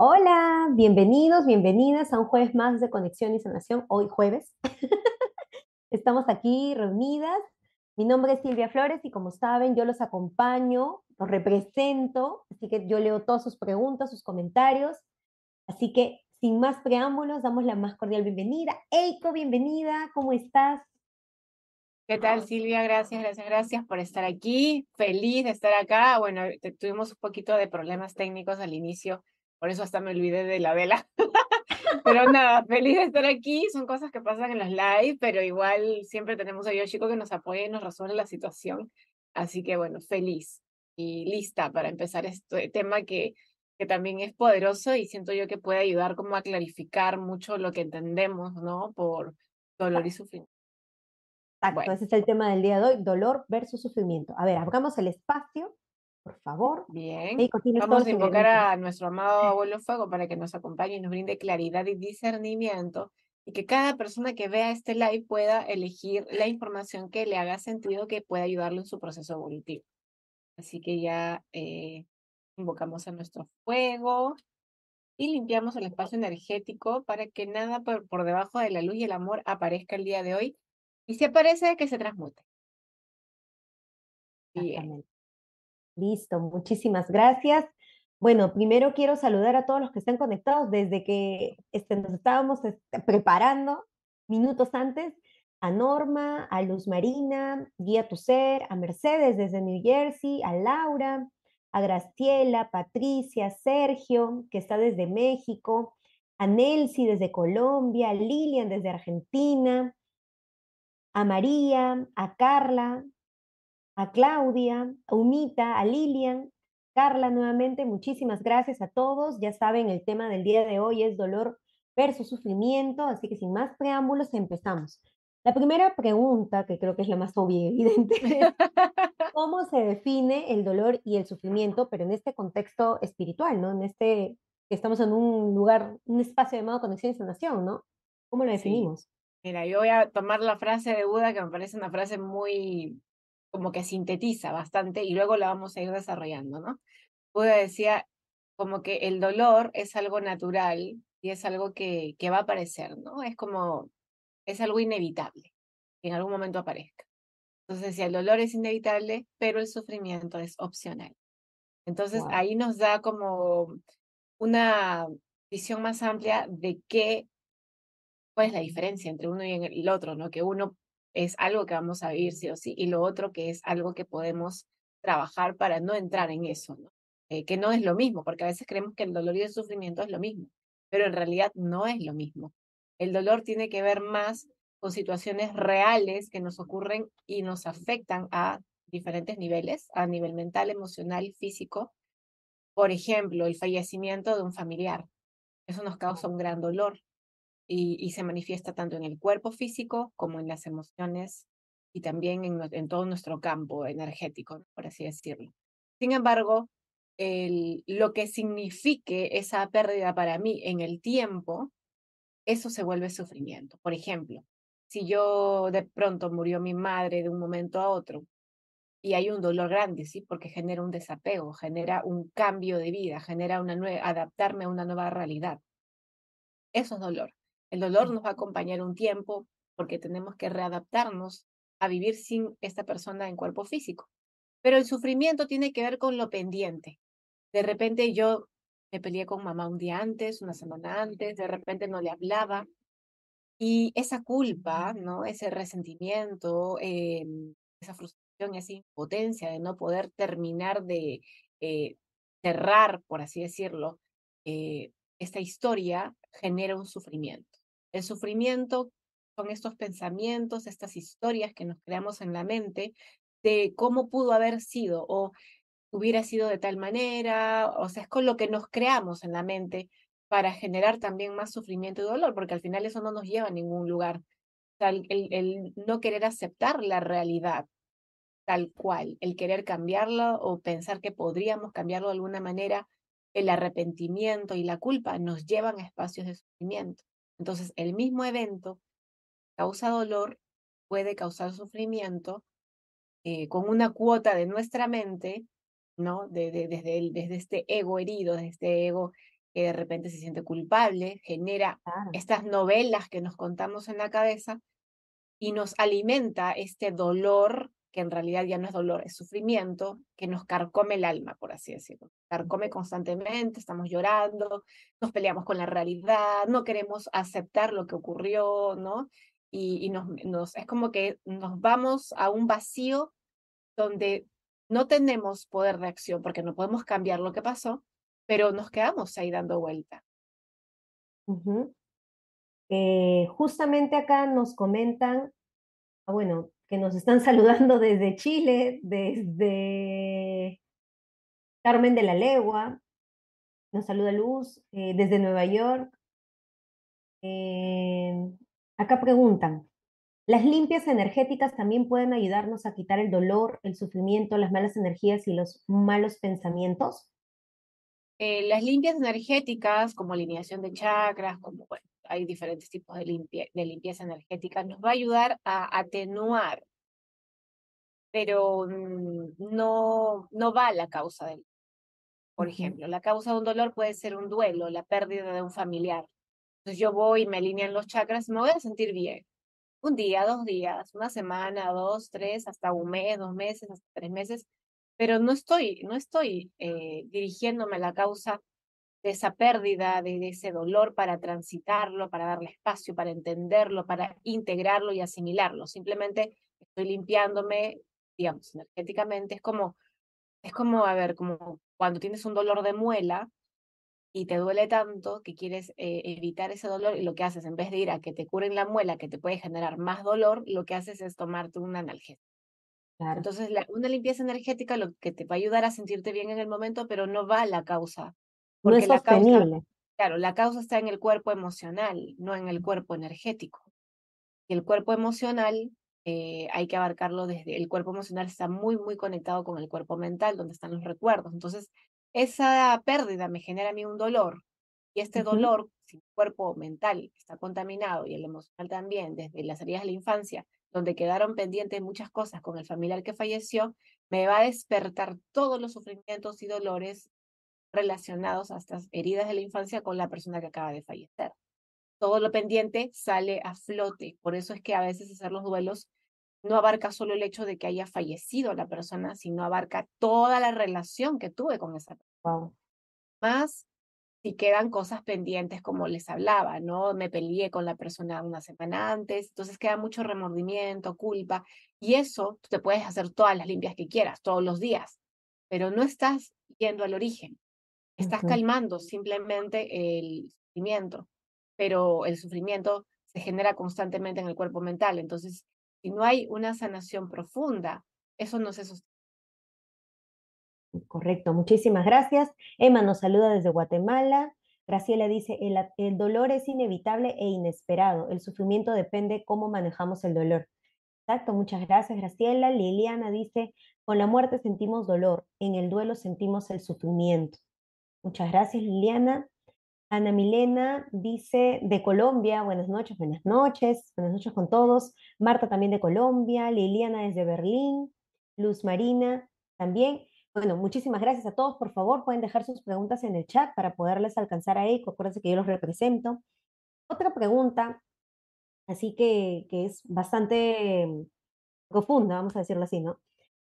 Hola, bienvenidos, bienvenidas a un jueves más de Conexión y Sanación, hoy jueves. Estamos aquí reunidas. Mi nombre es Silvia Flores y como saben, yo los acompaño, los represento, así que yo leo todas sus preguntas, sus comentarios. Así que sin más preámbulos, damos la más cordial bienvenida. Eiko, bienvenida, ¿cómo estás? ¿Qué tal, Silvia? Gracias, gracias, gracias por estar aquí. Feliz de estar acá. Bueno, tuvimos un poquito de problemas técnicos al inicio por eso hasta me olvidé de la vela. pero nada, feliz de estar aquí. Son cosas que pasan en los live, pero igual siempre tenemos a Yoshiko que nos apoya y nos resuelve la situación. Así que bueno, feliz y lista para empezar este tema que, que también es poderoso y siento yo que puede ayudar como a clarificar mucho lo que entendemos, ¿no? Por dolor y sufrimiento. Exacto, ese es el tema del día de hoy, dolor versus sufrimiento. A ver, abramos el espacio por favor. Bien. Vamos a invocar a nuestro amado abuelo fuego para que nos acompañe y nos brinde claridad y discernimiento y que cada persona que vea este live pueda elegir la información que le haga sentido que pueda ayudarlo en su proceso evolutivo. Así que ya eh, invocamos a nuestro fuego y limpiamos el espacio energético para que nada por, por debajo de la luz y el amor aparezca el día de hoy y si aparece que se transmute. Bien. Listo, muchísimas gracias. Bueno, primero quiero saludar a todos los que están conectados desde que este, nos estábamos este, preparando minutos antes. A Norma, a Luz Marina, Guía Tu Ser, a Mercedes desde New Jersey, a Laura, a Graciela, Patricia, Sergio, que está desde México, a Nelsi desde Colombia, a Lilian desde Argentina, a María, a Carla, a Claudia, a Umita, a Lilian, Carla nuevamente, muchísimas gracias a todos. Ya saben, el tema del día de hoy es dolor versus sufrimiento, así que sin más preámbulos empezamos. La primera pregunta, que creo que es la más obvia evidente, es cómo se define el dolor y el sufrimiento, pero en este contexto espiritual, ¿no? En este, que estamos en un lugar, un espacio llamado conexión y sanación, ¿no? ¿Cómo lo definimos? Mira, yo voy a tomar la frase de Buda, que me parece una frase muy como que sintetiza bastante y luego la vamos a ir desarrollando, ¿no? Buda decía como que el dolor es algo natural y es algo que, que va a aparecer, ¿no? Es como, es algo inevitable que en algún momento aparezca. Entonces decía, el dolor es inevitable, pero el sufrimiento es opcional. Entonces ahí nos da como una visión más amplia de qué, cuál es la diferencia entre uno y el otro, ¿no? Que uno es algo que vamos a vivir sí o sí, y lo otro que es algo que podemos trabajar para no entrar en eso. Eh, que no es lo mismo, porque a veces creemos que el dolor y el sufrimiento es lo mismo, pero en realidad no es lo mismo. El dolor tiene que ver más con situaciones reales que nos ocurren y nos afectan a diferentes niveles, a nivel mental, emocional, físico. Por ejemplo, el fallecimiento de un familiar. Eso nos causa un gran dolor y, se manifiesta tanto en el cuerpo físico como en las emociones y también en, todo nuestro campo energético, por así decirlo. Sin embargo, lo que signifique esa pérdida para mí en el tiempo, eso se vuelve sufrimiento. Por ejemplo, si yo de pronto murió mi madre de un momento a otro y hay un dolor grande, ¿sí? Porque genera un desapego, genera un cambio de vida, genera una nueva, adaptarme a una nueva realidad. Eso es dolor. El dolor nos va a acompañar un tiempo porque tenemos que readaptarnos a vivir sin esta persona en cuerpo físico. Pero el sufrimiento tiene que ver con lo pendiente. De repente yo me peleé con mamá un día antes, una semana antes, de repente no le hablaba. Y esa culpa, ¿no? Ese resentimiento, em, esa frustración, esa impotencia de no poder terminar de eh, cerrar, por así decirlo, eh, esta historia genera un sufrimiento. El sufrimiento son estos pensamientos, estas historias que nos creamos en la mente de cómo pudo haber sido o hubiera sido de tal manera, o sea, es con lo que nos creamos en la mente para generar también más sufrimiento y dolor, porque al final eso no nos lleva a ningún lugar. el, no querer aceptar la realidad tal cual, el querer cambiarlo o pensar que podríamos cambiarlo de alguna manera, el arrepentimiento y la culpa nos llevan a espacios de sufrimiento. Entonces, el mismo evento causa dolor, puede causar sufrimiento eh, con una cuota de nuestra mente, ¿no? De, desde, desde este ego herido, desde este ego que de repente se siente culpable, genera estas novelas que nos contamos en la cabeza y nos alimenta este dolor que en realidad ya no es dolor, es sufrimiento, que nos carcome el alma, por así decirlo. Carcome constantemente, estamos llorando, nos peleamos con la realidad, no queremos aceptar lo que ocurrió, ¿no? Y, y nos, nos, es como que nos vamos a un vacío donde no tenemos poder de acción porque no podemos cambiar lo que pasó, pero nos quedamos ahí dando vuelta. Eh, justamente acá nos comentan, ah, bueno, que nos están saludando desde Chile, desde Carmen de la Legua, nos saluda Luz, eh, desde Nueva York. Eh, acá preguntan, ¿las limpias energéticas también pueden ayudarnos a quitar el dolor, el sufrimiento, las malas energías y los malos pensamientos? Eh, las limpias energéticas, como alineación de chakras, como bueno, hay diferentes tipos de, limpie- de limpieza energética, nos va a ayudar a atenuar, pero mm, no, no va a la causa del. Por ejemplo, la causa de un dolor puede ser un duelo, la pérdida de un familiar. Entonces yo voy y me alinean los chakras, me voy a sentir bien. Un día, dos días, una semana, dos, tres, hasta un mes, dos meses, hasta tres meses, pero no estoy, no estoy eh, dirigiéndome a la causa de esa pérdida, de, de ese dolor para transitarlo, para darle espacio, para entenderlo, para integrarlo y asimilarlo. Simplemente estoy limpiándome, digamos, energéticamente. Es como, es como, a ver, como cuando tienes un dolor de muela y te duele tanto que quieres eh, evitar ese dolor y lo que haces, en vez de ir a que te curen la muela, que te puede generar más dolor, lo que haces es tomarte un analgésico. Claro, Entonces, la- una limpieza energética lo que te va a ayudar a sentirte bien en el momento, pero no va a la causa. No Porque es la causa, claro, la causa está en el cuerpo emocional, no en el cuerpo energético. Y el cuerpo emocional eh, hay que abarcarlo desde, el cuerpo emocional está muy, muy conectado con el cuerpo mental, donde están los recuerdos. Entonces, esa pérdida me genera a mí un dolor. Y este dolor, si el cuerpo mental está contaminado y el emocional también, desde las heridas de la infancia, donde quedaron pendientes muchas cosas con el familiar que falleció, me va a despertar todos los sufrimientos y dolores relacionados a estas heridas de la infancia con la persona que acaba de fallecer. Todo lo pendiente sale a flote. Por eso es que a veces hacer los duelos no abarca solo el hecho de que haya fallecido la persona, sino abarca toda la relación que tuve con esa persona. Wow. Más si quedan cosas pendientes, como les hablaba, ¿no? Me peleé con la persona una semana antes, entonces queda mucho remordimiento, culpa, y eso tú te puedes hacer todas las limpias que quieras, todos los días, pero no estás yendo al origen, estás calmando simplemente el sufrimiento, pero el sufrimiento se genera constantemente en el cuerpo mental, entonces si no hay una sanación profunda, eso no se sostiene. Correcto, muchísimas gracias. Emma nos saluda desde Guatemala. Graciela dice, el, el dolor es inevitable e inesperado. El sufrimiento depende cómo manejamos el dolor. Exacto, muchas gracias, Graciela. Liliana dice, con la muerte sentimos dolor, en el duelo sentimos el sufrimiento. Muchas gracias, Liliana. Ana Milena dice, de Colombia, buenas noches, buenas noches, buenas noches con todos. Marta también de Colombia, Liliana desde Berlín, Luz Marina también. Bueno, muchísimas gracias a todos. Por favor, pueden dejar sus preguntas en el chat para poderles alcanzar ahí. Acuérdense que yo los represento. Otra pregunta, así que, que es bastante mm, profunda, vamos a decirlo así, ¿no?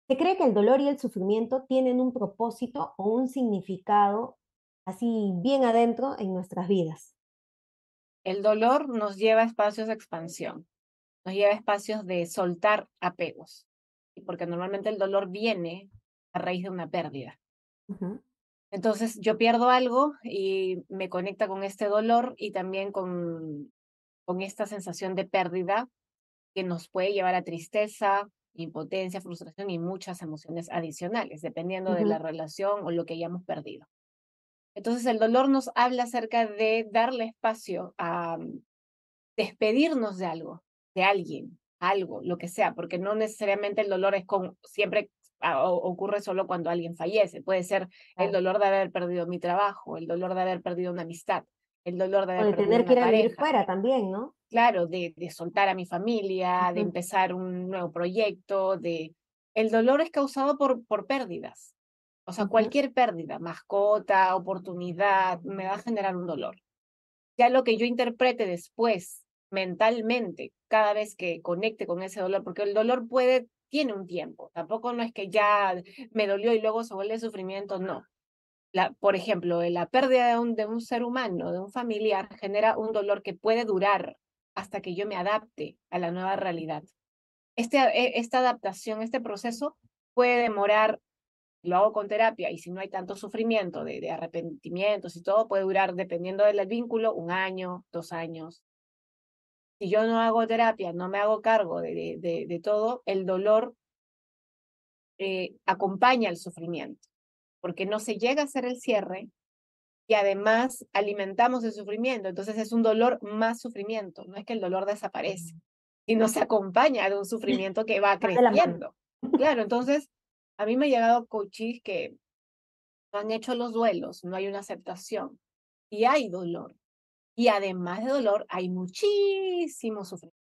¿Se cree que el dolor y el sufrimiento tienen un propósito o un significado así bien adentro en nuestras vidas? El dolor nos lleva a espacios de expansión, nos lleva a espacios de soltar apegos, porque normalmente el dolor viene a raíz de una pérdida. Entonces yo pierdo algo y me conecta con este dolor y también con, con esta sensación de pérdida que nos puede llevar a tristeza, impotencia, frustración y muchas emociones adicionales, dependiendo de la relación o lo que hayamos perdido. Entonces el dolor nos habla acerca de darle espacio a mm, despedirnos de algo, de alguien, algo, lo que sea, porque no necesariamente el dolor es con, siempre o- ocurre solo cuando alguien fallece. Puede ser el dolor de haber perdido mi trabajo, el dolor de haber perdido una amistad, el dolor de O haber de perdido tener que ir a vivir fuera también, ¿no? Claro, de, de soltar a mi familia, de empezar un nuevo proyecto, de... El dolor es causado por, por pérdidas. O sea, cualquier pérdida, mascota, oportunidad, me va a generar un dolor. Ya lo que yo interprete después mentalmente, cada vez que conecte con ese dolor, porque el dolor puede, tiene un tiempo, tampoco no es que ya me dolió y luego se vuelve sufrimiento, no. La, por ejemplo, la pérdida de un, de un ser humano, de un familiar, genera un dolor que puede durar hasta que yo me adapte a la nueva realidad. Este, e, esta adaptación, este proceso puede demorar, lo hago con terapia y si no hay tanto sufrimiento de, de arrepentimientos y todo, puede durar, dependiendo del vínculo, un año, dos años. Si yo no hago terapia, no me hago cargo de, de, de todo, el dolor eh, acompaña el sufrimiento, porque no se llega a hacer el cierre y además alimentamos el sufrimiento. Entonces es un dolor más sufrimiento, no es que el dolor desaparece, sino se acompaña de un sufrimiento que va creciendo. Claro, entonces a mí me ha llegado coaches que no han hecho los duelos, no hay una aceptación y hay dolor. Y además de dolor, hay muchísimo sufrimiento.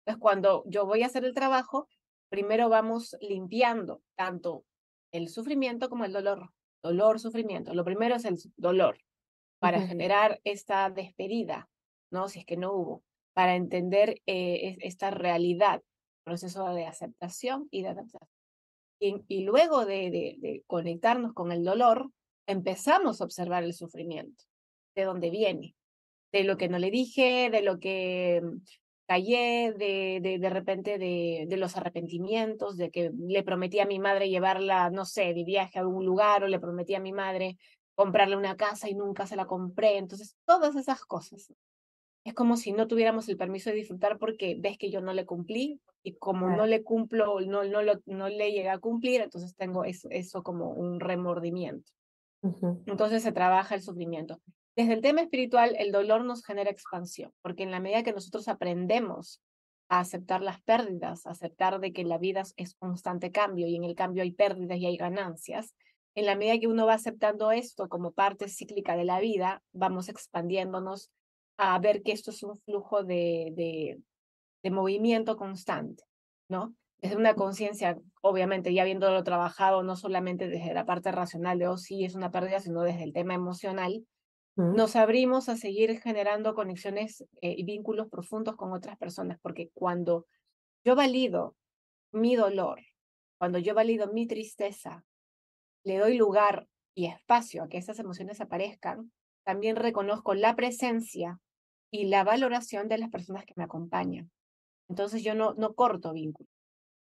Entonces, cuando yo voy a hacer el trabajo, primero vamos limpiando tanto el sufrimiento como el dolor dolor, sufrimiento. Lo primero es el dolor, para generar esta despedida, ¿no? Si es que no hubo, para entender eh, esta realidad, proceso de aceptación y de adaptación. Y, luego de, conectarnos con el dolor, empezamos a observar el sufrimiento, de dónde viene, de lo que no le dije, de lo que callé de, de, repente de, los arrepentimientos, de que le prometí a mi madre llevarla, no sé, de viaje a algún lugar, o le prometí a mi madre comprarle una casa y nunca se la compré. Entonces, todas esas cosas. Es como si no tuviéramos el permiso de disfrutar porque ves que yo no le cumplí y como no le cumplo, no, no, lo, no le llega a cumplir, entonces tengo eso, eso como un remordimiento. Entonces se trabaja el sufrimiento. Desde el tema espiritual, el dolor nos genera expansión, porque en la medida que nosotros aprendemos a aceptar las pérdidas, a aceptar de que la vida es constante cambio y en el cambio hay pérdidas y hay ganancias, en la medida que uno va aceptando esto como parte cíclica de la vida, vamos expandiéndonos a ver que esto es un flujo de, de, de movimiento constante, ¿no? Es una conciencia, obviamente, ya habiéndolo trabajado no solamente desde la parte racional de, oh, sí, es una pérdida, sino desde el tema emocional, nos abrimos a seguir generando conexiones eh, y vínculos profundos con otras personas, porque cuando yo valido mi dolor, cuando yo valido mi tristeza, le doy lugar y espacio a que esas emociones aparezcan, también reconozco la presencia y la valoración de las personas que me acompañan. Entonces yo no, no corto vínculos,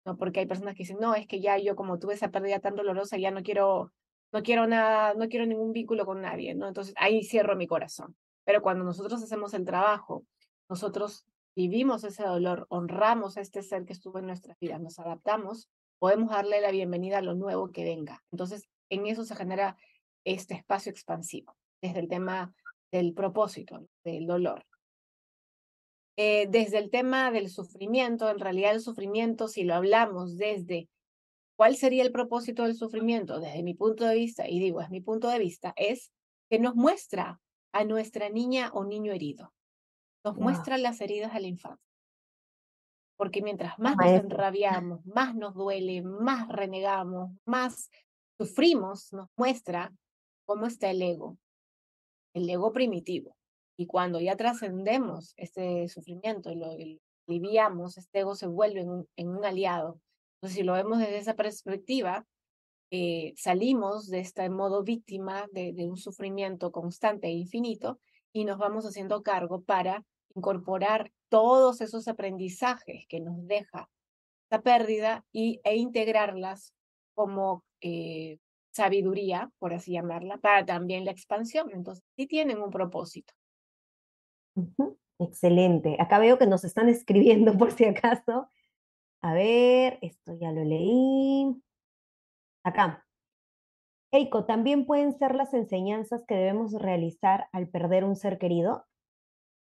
¿no? porque hay personas que dicen, no, es que ya yo como tuve esa pérdida tan dolorosa, ya no quiero no quiero nada, no quiero ningún vínculo con nadie, ¿no? Entonces ahí cierro mi corazón. Pero cuando nosotros hacemos el trabajo, nosotros vivimos ese dolor, honramos a este ser que estuvo en nuestras vidas, nos adaptamos, podemos darle la bienvenida a lo nuevo que venga. Entonces, en eso se genera este espacio expansivo, desde el tema del propósito, del dolor. Eh, desde el tema del sufrimiento, en realidad el sufrimiento, si lo hablamos desde ¿Cuál sería el propósito del sufrimiento? Desde mi punto de vista, y digo, es mi punto de vista, es que nos muestra a nuestra niña o niño herido. Nos muestra las heridas de la infancia. Porque mientras más nos enrabiamos, más nos duele, más renegamos, más sufrimos, nos muestra cómo está el ego, el ego primitivo. Y cuando ya trascendemos este sufrimiento y lo aliviamos, este ego se vuelve en un aliado entonces, si lo vemos desde esa perspectiva, eh, salimos de este modo víctima de, un sufrimiento constante e infinito y nos vamos haciendo cargo para incorporar todos esos aprendizajes que nos deja esta pérdida y, e integrarlas como eh, sabiduría, por así llamarla, para también la expansión. Entonces, sí tienen un propósito. Excelente. Acá veo que nos están escribiendo por si acaso. A ver, esto ya lo leí. Acá. Eiko, ¿también pueden ser las enseñanzas que debemos realizar al perder un ser querido?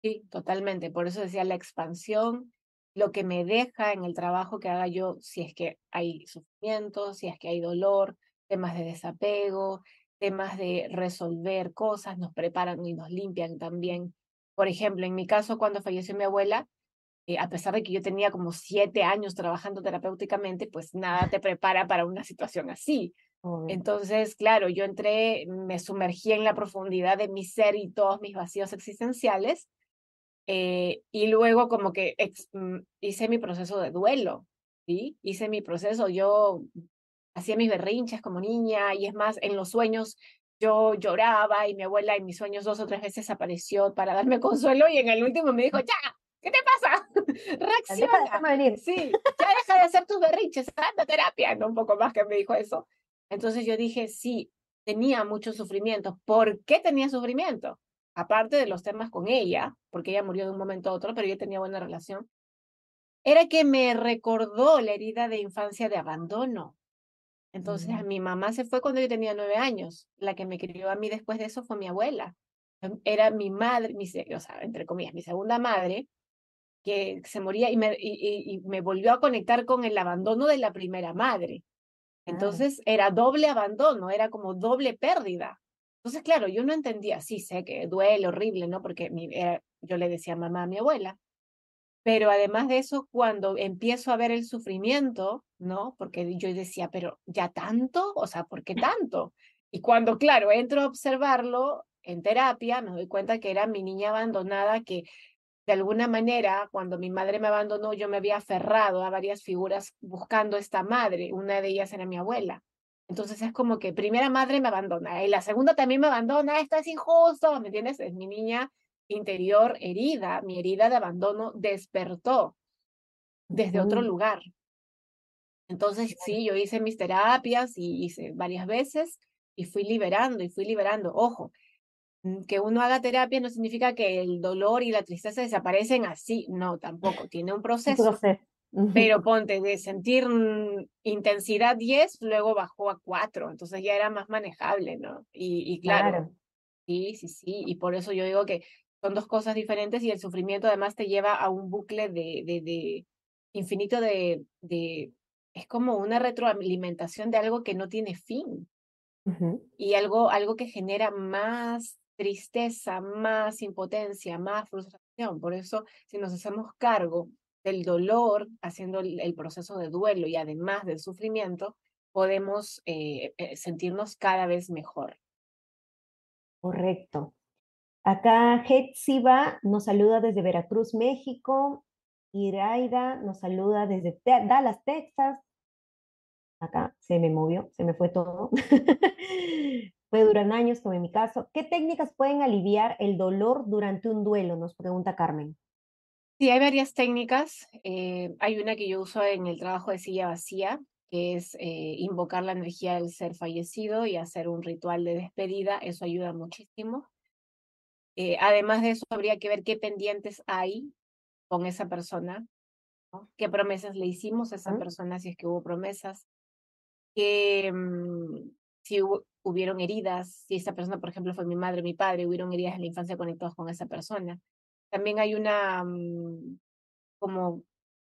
Sí, totalmente. Por eso decía la expansión, lo que me deja en el trabajo que haga yo, si es que hay sufrimiento, si es que hay dolor, temas de desapego, temas de resolver cosas, nos preparan y nos limpian también. Por ejemplo, en mi caso, cuando falleció mi abuela, eh, a pesar de que yo tenía como siete años trabajando terapéuticamente, pues nada te prepara para una situación así. Entonces, claro, yo entré, me sumergí en la profundidad de mi ser y todos mis vacíos existenciales. Eh, y luego como que mm, hice mi proceso de duelo, ¿sí? Hice mi proceso, yo hacía mis berrinches como niña y es más, en los sueños yo lloraba y mi abuela en mis sueños dos o tres veces apareció para darme consuelo y en el último me dijo, ya, ¿qué te pasa? Reacciona. Sí, ya deja de hacer tus berrinches, anda terapia, no un poco más que me dijo eso. Entonces yo dije, sí, tenía mucho sufrimiento. ¿Por qué tenía sufrimiento? Aparte de los temas con ella, porque ella murió de un momento a otro, pero yo tenía buena relación, era que me recordó la herida de infancia de abandono. Entonces, mi mamá se fue cuando yo tenía nueve años. La que me crió a mí después de eso fue mi abuela. Em, era mi madre, mi, o sea, entre comillas, mi segunda madre, que se moría y me, y, me volvió a conectar con el abandono de la primera madre. Entonces, era doble abandono, era como doble pérdida. Entonces, claro, yo no entendía, sí sé que duele horrible, ¿no? Porque mi, yo le decía mamá a mi abuela, pero además de eso, cuando empiezo a ver el sufrimiento, ¿no? Porque yo decía, pero ya tanto, o sea, ¿por qué tanto? Y cuando, claro, entro a observarlo en terapia, me doy cuenta que era mi niña abandonada que de alguna manera, cuando mi madre me abandonó, yo me había aferrado a varias figuras buscando esta madre. Una de ellas era mi abuela. Entonces es como que primera madre me abandona y la segunda también me abandona, esto es injusto, ¿me entiendes? Es mi niña interior herida, mi herida de abandono despertó desde otro lugar. Entonces, sí, yo hice mis terapias y hice varias veces y fui liberando y fui liberando. Ojo, mm, que uno haga terapia no significa que el dolor y la tristeza desaparecen así, no, tampoco, tiene un proceso. Pero ponte, de sentir mm, intensidad 10, luego bajó a 4, entonces ya era más manejable, ¿no? Y, claro, sí, sí, sí, y por eso yo digo que son dos cosas diferentes y el sufrimiento además te lleva a un bucle de, de, de infinito de, de, es como una retroalimentación de algo que no tiene fin y algo, algo que genera más tristeza, más impotencia, más frustración. Por eso, si nos hacemos cargo del dolor, haciendo el, proceso de duelo y además del sufrimiento, podemos eh, eh, sentirnos cada vez mejor. Correcto. Acá Hetsiba nos saluda desde Veracruz, México. Iraida nos saluda desde Dallas, Texas. Acá se me movió, se me fue todo. Puede durar años, como en mi caso. ¿Qué técnicas pueden aliviar el dolor durante un duelo? Nos pregunta Carmen. Sí, hay varias técnicas. Eh, hay una que yo uso en el trabajo de silla vacía, que es eh, invocar la energía del ser fallecido y hacer un ritual de despedida. Eso ayuda muchísimo. Eh, además de eso, habría que ver qué pendientes hay con esa persona, qué promesas le hicimos a esa persona, si es que hubo promesas, que mm, si hubieron heridas, si esa persona, por ejemplo, fue mi madre, mi padre, hubieron heridas en la infancia conectadas con esa persona. También hay una, mm, como,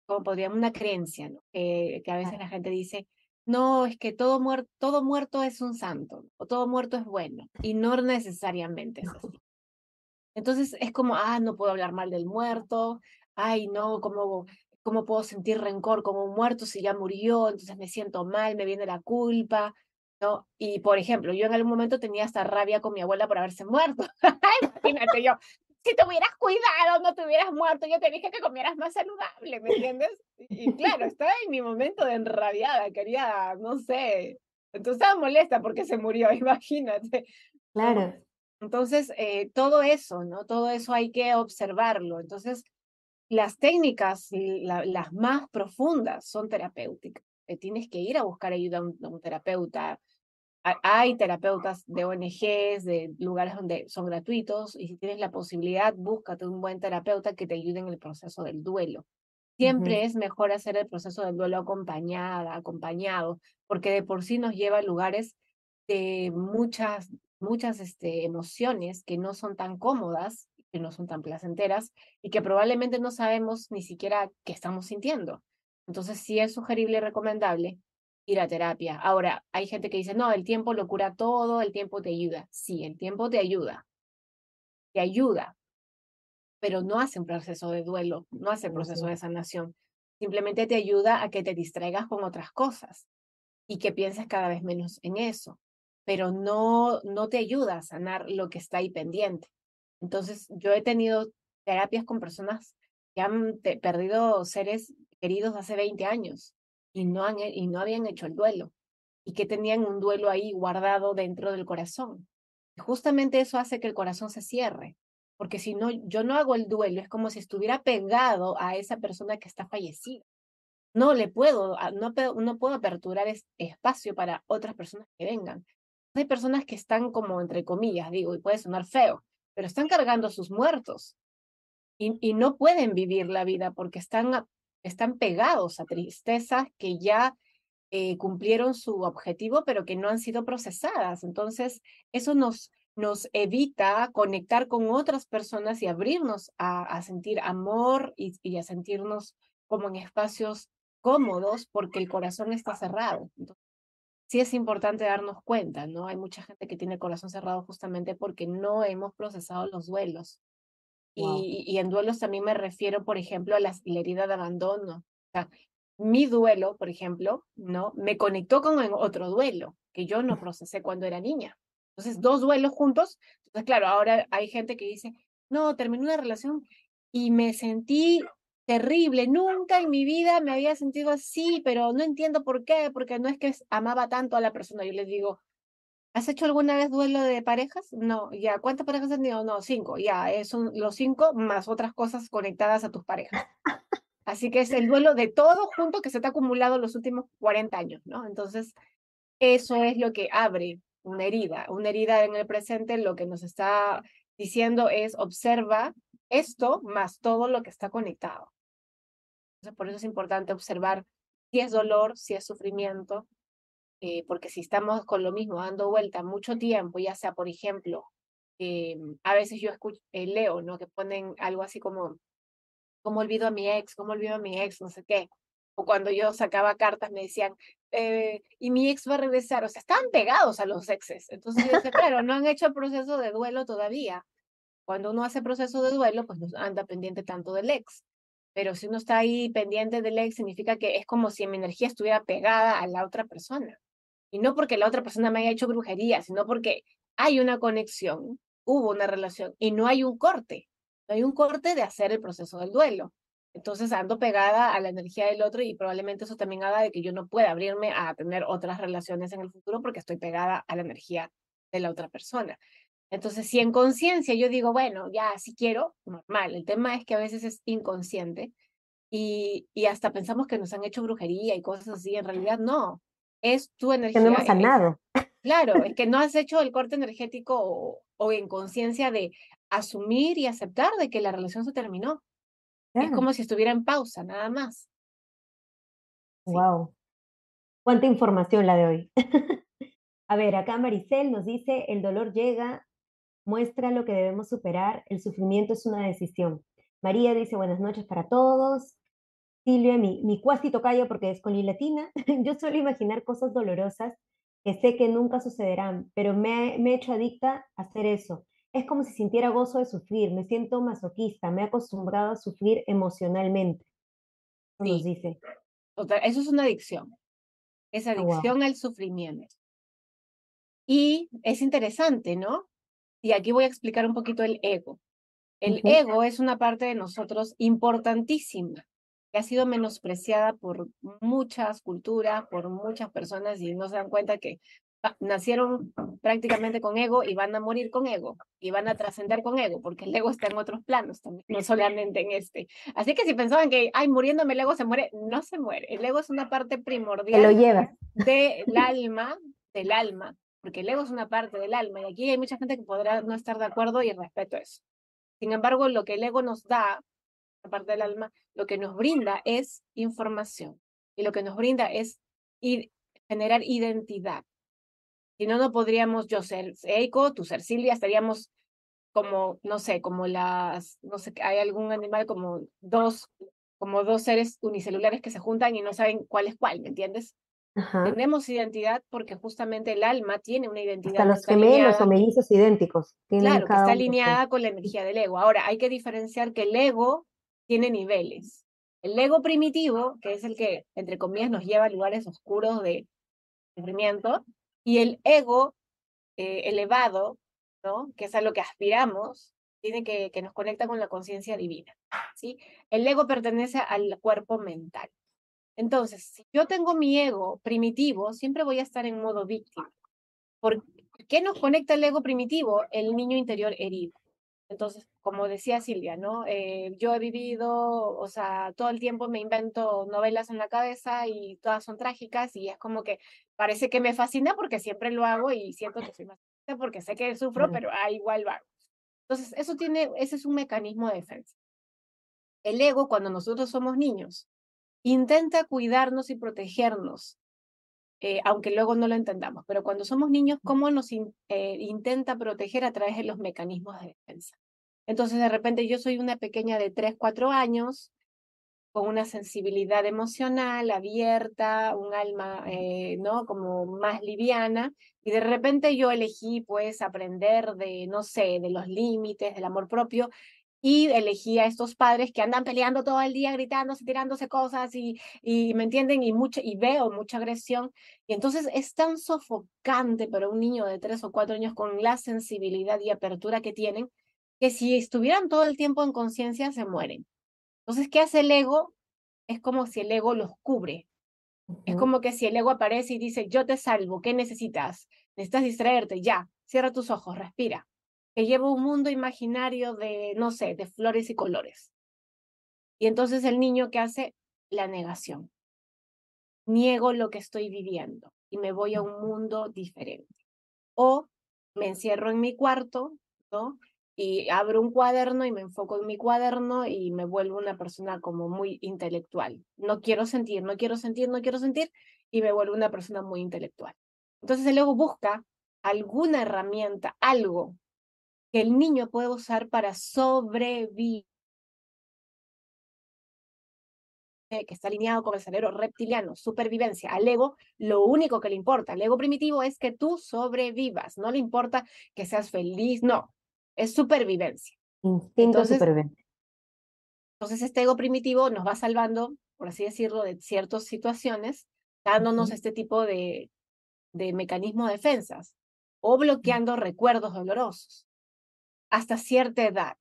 como podríamos, una creencia, ¿no? que a veces la gente dice, no, es que todo, muerto todo muerto es un santo, o todo muerto es bueno, y no necesariamente es así. Entonces es como, ah, no puedo hablar mal del muerto, ay, no, ¿cómo, cómo puedo sentir rencor como un muerto si ya murió? Entonces me siento mal, me viene la culpa, ¿no? Y por ejemplo, yo en algún momento tenía hasta rabia con mi abuela por haberse muerto. Imagínate yo, si te hubieras cuidado, no te hubieras muerto, yo te dije que comieras más saludable, ¿me entiendes? Y, claro, estaba en mi momento de enrabiada, quería, no sé, entonces estaba molesta porque se murió, imagínate. Claro. Entonces, eh, todo eso, ¿no? Todo eso hay que observarlo. Entonces, las técnicas, las más profundas son terapéuticas. tienes que ir a buscar ayuda a un, terapeuta. Hay terapeutas de ONGs, de lugares donde son gratuitos, y si tienes la posibilidad, búscate un buen terapeuta que te ayude en el proceso del duelo. Siempre es mejor hacer el proceso del duelo acompañada, acompañado, porque de por sí nos lleva a lugares de muchas muchas este, emociones que no son tan cómodas, que no son tan placenteras y que probablemente no sabemos ni siquiera qué estamos sintiendo. Entonces sí es sugerible y recomendable ir a terapia. Ahora, hay gente que dice, no, el tiempo lo cura todo, el tiempo te ayuda. Sí, el tiempo te ayuda. Te ayuda, pero no hace un proceso de duelo, no hace un proceso de sanación. Simplemente te ayuda a que te distraigas con otras cosas. y que piensas cada vez menos en eso, pero no, no te ayuda a sanar lo que está ahí pendiente. Entonces, yo he tenido terapias con personas que han perdido seres queridos hace 20 años y no, han, y no habían hecho el duelo y que tenían un duelo ahí guardado dentro del corazón. Y justamente eso hace que el corazón se cierre, porque si no, yo no hago el duelo, es como si estuviera pegado a esa persona que está fallecida. No le puedo, no, no puedo aperturar espacio para otras personas que vengan. Hay personas que están como entre comillas, digo, y puede sonar feo, pero están cargando sus muertos y, no pueden vivir la vida porque están, están pegados a tristezas que ya eh, cumplieron su objetivo, pero que no han sido procesadas. Entonces, eso nos, nos evita conectar con otras personas y abrirnos a, sentir amor y, a sentirnos como en espacios cómodos porque el corazón está cerrado. Sí es importante darnos cuenta, ¿no? Hay mucha gente que tiene el corazón cerrado justamente porque no hemos procesado los duelos. Y, y, en duelos también me refiero, por ejemplo, a la, herida de abandono. O sea, mi duelo, por ejemplo, ¿no? Me conectó con otro duelo que yo no procesé cuando era niña. Entonces, dos duelos juntos. Entonces, claro, ahora hay gente que dice, no, terminé una relación y me sentí terrible. Nunca en mi vida me había sentido así, pero no entiendo por qué, porque no es que amaba tanto a la persona. Yo les digo, ¿has hecho alguna vez duelo de parejas? No, ya. ¿Cuántas parejas has tenido? No, cinco. Ya, son los cinco más otras cosas conectadas a tus parejas. Así que es el duelo de todo junto que se te ha acumulado los últimos 40 años, ¿no? Entonces, eso es lo que abre una herida. Una herida en el presente lo que nos está diciendo es observa esto más todo lo que está conectado por eso es importante observar si es dolor, si es sufrimiento, eh, porque si estamos con lo mismo dando vuelta mucho tiempo, ya sea, por ejemplo, eh, a veces yo escucho, eh, leo, ¿no? Que ponen algo así como, ¿cómo olvido a mi ex? ¿Cómo olvido a mi ex? No sé qué. O cuando yo sacaba cartas me decían, y mi ex va a regresar. O sea, estaban pegados a los exes. Entonces yo decía, claro, no han hecho el proceso de duelo todavía. Cuando uno hace proceso de duelo, pues no anda pendiente tanto del ex pero si uno está ahí pendiente del ex, significa que es como si mi energía estuviera pegada a la otra persona. Y no porque la otra persona me haya hecho brujería, sino porque hay una conexión, hubo una relación y no hay un corte. No hay un corte de hacer el proceso del duelo. Entonces ando pegada a la energía del otro y probablemente eso también haga de que yo no pueda abrirme a tener otras relaciones en el futuro porque estoy pegada a la energía de la otra persona. Entonces, si en conciencia yo digo, bueno, ya sí quiero, normal. El tema es que a veces es inconsciente y, y hasta pensamos que nos han hecho brujería y cosas así. En realidad, no. Es tu energía. Que no hemos sanado. claro, es que no has hecho el corte energético o, en conciencia de asumir y aceptar de que la relación se terminó. Es como si estuviera en pausa, nada más. Wow. Cuánta información la de hoy. A ver, acá Maricel nos dice, el dolor llega muestra lo que debemos superar, el sufrimiento es una decisión. María dice buenas noches para todos. Silvia, mi, mi cuasi tocayo porque es con I latina. Yo suelo imaginar cosas dolorosas que sé que nunca sucederán, pero me, me he hecho adicta a hacer eso. Es como si sintiera gozo de sufrir, me siento masoquista, me he acostumbrado a sufrir emocionalmente. Nos dice. Eso es una adicción. Es ah, adicción al sufrimiento. Y es interesante, ¿no? Y aquí voy a explicar un poquito el ego. El ego es una parte de nosotros importantísima, que ha sido menospreciada por muchas culturas, por muchas personas y no se dan cuenta que nacieron prácticamente con ego y van a morir con ego y van a trascender con ego, porque el ego está en otros planos también, no solamente en este. Así que si pensaban que, ay, muriéndome el ego se muere, no se muere. El ego es una parte primordial lo lleva. del alma, del alma, porque el ego es una parte del alma y aquí hay mucha gente que podrá no estar de acuerdo y respeto eso. Sin embargo, lo que el ego nos da, la parte del alma, lo que nos brinda es información y lo que nos brinda es generar identidad. Si no, no podríamos yo ser Eiko, tú ser Silvia, estaríamos como, no sé, como las, no sé, hay algún animal como dos, como dos seres unicelulares que se juntan y no saben cuál es cuál, ¿me entiendes? Tenemos identidad porque justamente el alma tiene una identidad. Hasta los gemelos o mellizos idénticos. Claro, que está alineada con la energía del ego. Ahora, hay que diferenciar que el ego tiene niveles. El ego primitivo, que es el que, entre comillas, nos lleva a lugares oscuros de, sufrimiento, y el ego eh, elevado, ¿no? que es a lo que aspiramos, tiene que, que nos conecta con la conciencia divina. ¿sí? El ego pertenece al cuerpo mental. Entonces, si yo tengo mi ego primitivo, siempre voy a estar en modo víctima. ¿Por qué nos conecta el ego primitivo? El niño interior herido. Entonces, como decía Silvia, ¿no? Eh, yo he vivido, o sea, todo el tiempo me invento novelas en la cabeza y todas son trágicas y es como que parece que me fascina porque siempre lo hago y siento que soy más porque sé que sufro, pero ah, igual lo hago. Entonces, eso tiene, ese es un mecanismo de defensa. El ego, cuando nosotros somos niños, intenta cuidarnos y protegernos, eh, aunque luego no lo entendamos, pero cuando somos niños, ¿cómo nos eh, intenta proteger a través de los mecanismos de defensa? Entonces, de repente, yo soy una pequeña de 3, 4 años, con una sensibilidad emocional abierta, un alma, eh, ¿no? Como más liviana, y de repente yo elegí, pues, aprender de, no sé, de los límites, del amor propio, y elegí a estos padres que andan peleando todo el día, gritándose, tirándose cosas y, y me entienden y, mucho, y veo mucha agresión. Y entonces es tan sofocante para un niño de tres o cuatro años con la sensibilidad y apertura que tienen, que si estuvieran todo el tiempo en conciencia se mueren. Entonces, ¿qué hace el ego? Es como si el ego los cubre. Es como que si el ego aparece y dice, yo te salvo, ¿qué necesitas? Necesitas distraerte, ya, cierra tus ojos, respira que lleva un mundo imaginario de, no sé, de flores y colores. Y entonces el niño que hace la negación. Niego lo que estoy viviendo y me voy a un mundo diferente. O me encierro en mi cuarto, ¿no? Y abro un cuaderno y me enfoco en mi cuaderno y me vuelvo una persona como muy intelectual. No quiero sentir, no quiero sentir, no quiero sentir y me vuelvo una persona muy intelectual. Entonces el ego busca alguna herramienta, algo que el niño puede usar para sobrevivir, que está alineado con el cerebro reptiliano, supervivencia. Al ego, lo único que le importa, al ego primitivo es que tú sobrevivas, no le importa que seas feliz, no, es supervivencia. Instinto entonces, supervivencia. Entonces, este ego primitivo nos va salvando, por así decirlo, de ciertas situaciones, dándonos este tipo de, de mecanismos de defensas o bloqueando recuerdos dolorosos hasta cierta edad,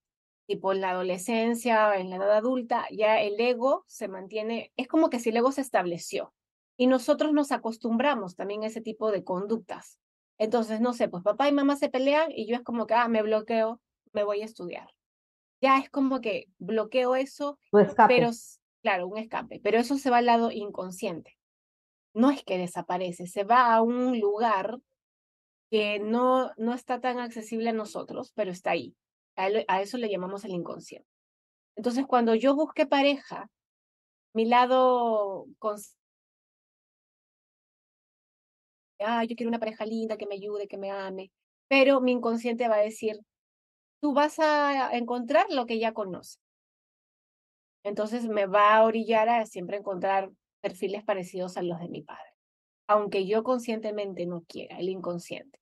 tipo en la adolescencia, en la edad adulta, ya el ego se mantiene, es como que si el ego se estableció y nosotros nos acostumbramos también a ese tipo de conductas. Entonces, no sé, pues papá y mamá se pelean y yo es como que, ah, me bloqueo, me voy a estudiar. Ya es como que bloqueo eso, pero claro, un escape, pero eso se va al lado inconsciente. No es que desaparece, se va a un lugar que no, no está tan accesible a nosotros, pero está ahí. A, eso le llamamos el inconsciente. Entonces, cuando yo busque pareja, mi lado ah, yo quiero una pareja linda que me ayude, que me ame, pero mi inconsciente va a decir, tú vas a encontrar lo que ya conoce. Entonces me va a orillar a siempre encontrar perfiles parecidos a los de mi padre aunque yo conscientemente no quiera, el inconsciente.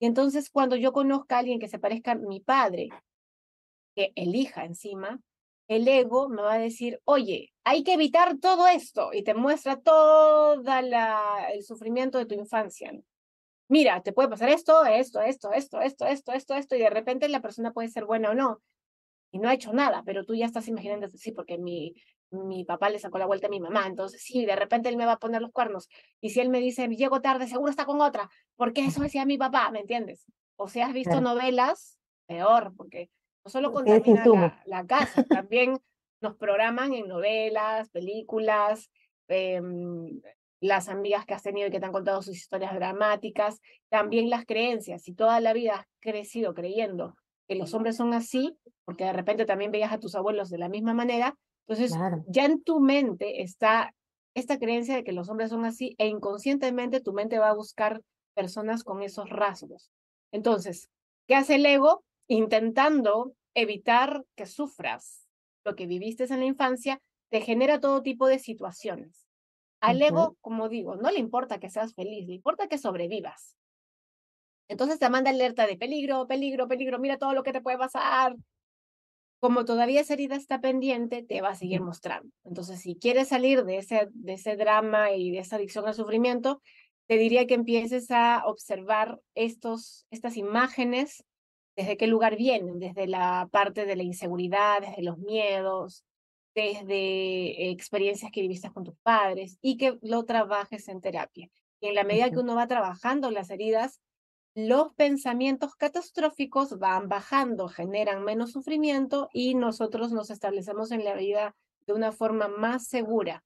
Y entonces cuando yo conozca a alguien que se parezca a mi padre, que elija encima, el ego me va a decir, oye, hay que evitar todo esto y te muestra todo el sufrimiento de tu infancia. Mira, te puede pasar esto, esto, esto, esto, esto, esto, esto, esto, y de repente la persona puede ser buena o no, y no ha hecho nada, pero tú ya estás imaginando, sí, porque mi, mi papá le sacó la vuelta a mi mamá, entonces sí, de repente él me va a poner los cuernos. Y si él me dice, llego tarde, seguro está con otra, porque eso decía mi papá, ¿me entiendes? O si has visto novelas, peor, porque no solo contamina la, la, casa, también nos programan en novelas, películas, em, las amigas que has tenido y que te han contado sus historias dramáticas, también las creencias. Si toda la vida has crecido creyendo que los hombres son así, porque de repente también veías a tus abuelos de la misma manera, entonces, ya en tu mente está esta creencia de que los hombres son así e inconscientemente tu mente va a buscar personas con esos rasgos. Entonces, ¿qué hace el ego? Intentando evitar que sufras lo que viviste en la infancia, te genera todo tipo de situaciones. Al ego, como digo, no le importa que seas feliz, le importa que sobrevivas. Entonces te manda alerta de peligro, peligro, peligro, mira todo lo que te puede pasar, como todavía esa herida está pendiente, te va a seguir mostrando. Entonces, si quieres salir de ese, de ese drama y de esa adicción al sufrimiento, te diría que empieces a observar estos, estas imágenes, desde qué lugar vienen, desde la parte de la inseguridad, desde los miedos, desde experiencias que viviste con tus padres y que lo trabajes en terapia. Y en la medida que uno va trabajando las heridas, los pensamientos catastróficos van bajando, generan menos sufrimiento y nosotros nos establecemos en la vida de una forma más segura,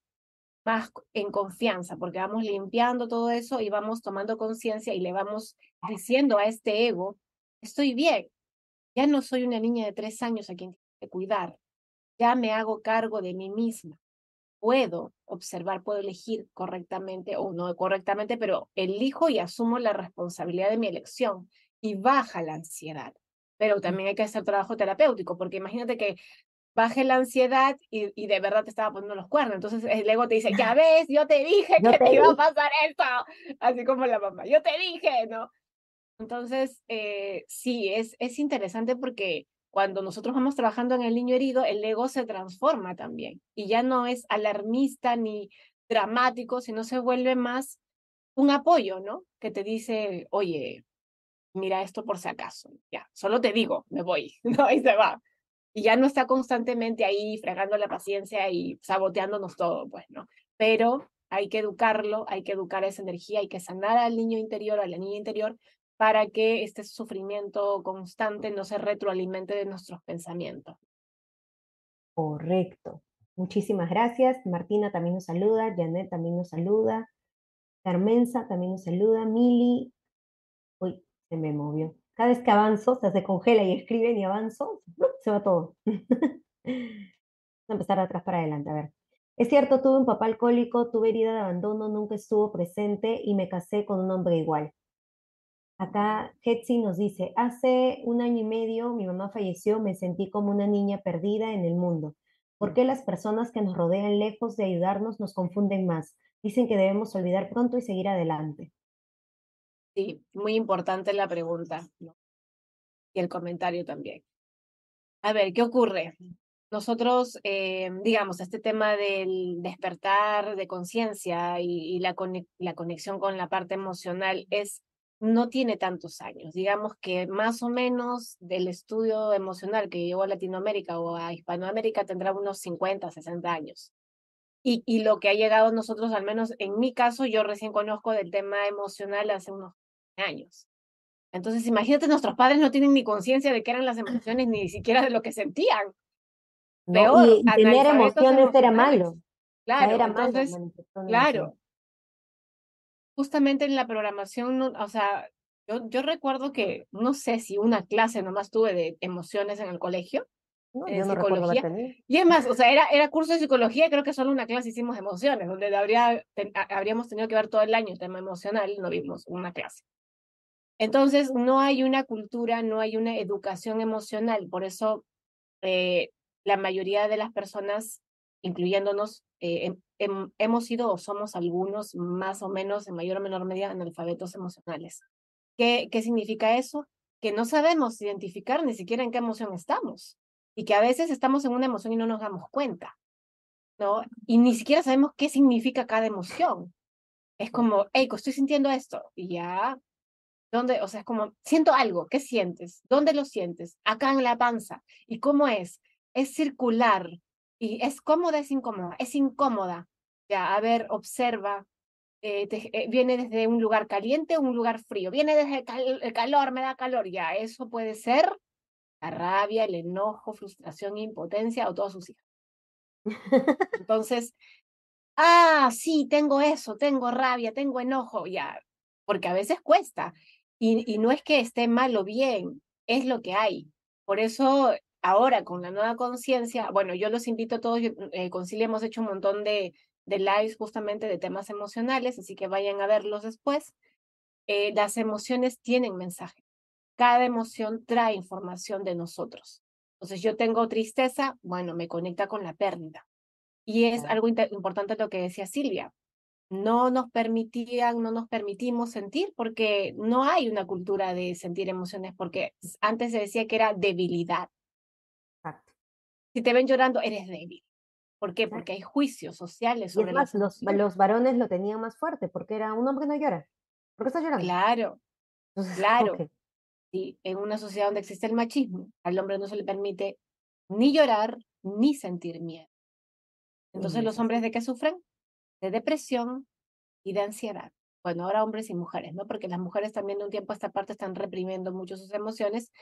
más en confianza, porque vamos limpiando todo eso y vamos tomando conciencia y le vamos diciendo a este ego, estoy bien, ya no soy una niña de tres años a quien cuidar, ya me hago cargo de mí misma, puedo observar, puedo elegir correctamente o no correctamente, pero elijo y asumo la responsabilidad de mi elección y baja la ansiedad. Pero también hay que hacer trabajo terapéutico, porque imagínate que baje la ansiedad y, de verdad te estaba poniendo los cuernos. Entonces el ego te dice, ya ves, yo te dije que te, iba a pasar esto, así como la mamá, yo te dije, ¿no? Entonces, eh, sí, es, es interesante porque cuando nosotros vamos trabajando en el niño herido, el ego se transforma también y ya no es alarmista ni dramático, sino se vuelve más un apoyo, ¿no? Que te dice, oye, mira esto por si acaso, ya, solo te digo, me voy, ¿no? Y se va y ya no está constantemente ahí fregando la paciencia y saboteándonos todo, pues, ¿no? Pero hay que educarlo, hay que educar esa energía, hay que sanar al niño interior, a la niña interior, para que este sufrimiento constante no se retroalimente de nuestros pensamientos. Correcto. Muchísimas gracias. Martina también nos saluda, Janet también nos saluda, Carmenza también nos saluda, Mili. Uy, se me movió. Cada vez que avanzo, se congela y escriben y avanzo, se va todo. Vamos a empezar de atrás para adelante, a ver. Es cierto, tuve un papá alcohólico, tuve herida de abandono, nunca estuvo presente y me casé con un hombre igual. Acá Hetzi nos dice, hace un año y medio mi mamá falleció, me sentí como una niña perdida en el mundo. ¿Por qué las personas que nos rodean lejos de ayudarnos nos confunden más? Dicen que debemos olvidar pronto y seguir adelante. Sí, muy importante la pregunta y el comentario también. A ver, ¿qué ocurre? Nosotros, eh, digamos, este tema del despertar de conciencia y, la, la conexión con la parte emocional es no tiene tantos años. Digamos que más o menos del estudio emocional que llevó a Latinoamérica o a Hispanoamérica tendrá unos 50, 60 años. Y, y lo que ha llegado a nosotros, al menos en mi caso, yo recién conozco del tema emocional hace unos años. Entonces, imagínate, nuestros padres no tienen ni conciencia de qué eran las emociones, ni siquiera de lo que sentían. Peor, y, tener emociones era malo. Claro, era entonces, claro. Justamente en la programación, o sea, yo, yo recuerdo que no sé si una clase nomás tuve de emociones en el colegio, en psicología. y es más, o sea, era, era curso de psicología, creo que solo una clase hicimos de emociones, donde habría, habríamos tenido que ver todo el año el tema emocional, no vimos una clase. Entonces, no hay una cultura, no hay una educación emocional. Por eso, eh, la mayoría de las personas, incluyéndonos, eh, hemos sido o somos algunos, más o menos, en mayor o menor medida, analfabetos emocionales. ¿Qué, ¿Qué significa eso? Que no sabemos identificar ni siquiera en qué emoción estamos y que a veces estamos en una emoción y no nos damos cuenta, ¿no? Y ni siquiera sabemos qué significa cada emoción. Es como, hey, estoy sintiendo esto, y ya ¿Dónde? O sea, es como, siento algo, ¿qué sientes? ¿Dónde lo sientes? Acá en la panza. ¿Y cómo es? Es circular. ¿Y es cómoda, es incómoda? Es incómoda. Ya, a ver, observa. Eh, eh, viene desde un lugar caliente o un lugar frío. Viene desde el, calor, me da calor. Ya, eso puede ser la rabia, el enojo, frustración, impotencia o todos sus. Entonces, ah, sí, tengo eso, tengo rabia, tengo enojo, ya, porque a veces cuesta. Y, no es que esté mal o bien, es lo que hay. Por eso ahora con la nueva conciencia, bueno, yo los invito a todos, eh, Concilia hemos hecho un montón de, de lives justamente de temas emocionales, así que vayan a verlos después. Eh, las emociones tienen mensaje. Cada emoción trae información de nosotros. Entonces yo tengo tristeza, bueno, me conecta con la pérdida. Y es algo importante lo que decía Silvia no nos permitían, no nos permitimos sentir porque no hay una cultura de sentir emociones, porque antes se decía que era debilidad. Si te ven llorando, eres débil. ¿Por qué? Porque hay juicios sociales sobre y los, los varones lo tenían más fuerte porque era un hombre no llora. ¿Por qué estás llorando? Claro, Entonces, claro. ok. Sí, en una sociedad donde existe el machismo, al hombre no se le permite ni llorar ni sentir miedo. Entonces, ¿los es hombres de qué sufren? De depresión y de ansiedad. Bueno, ahora hombres y mujeres, ¿no? Porque las mujeres también de un tiempo a esta parte están reprimiendo mucho sus emociones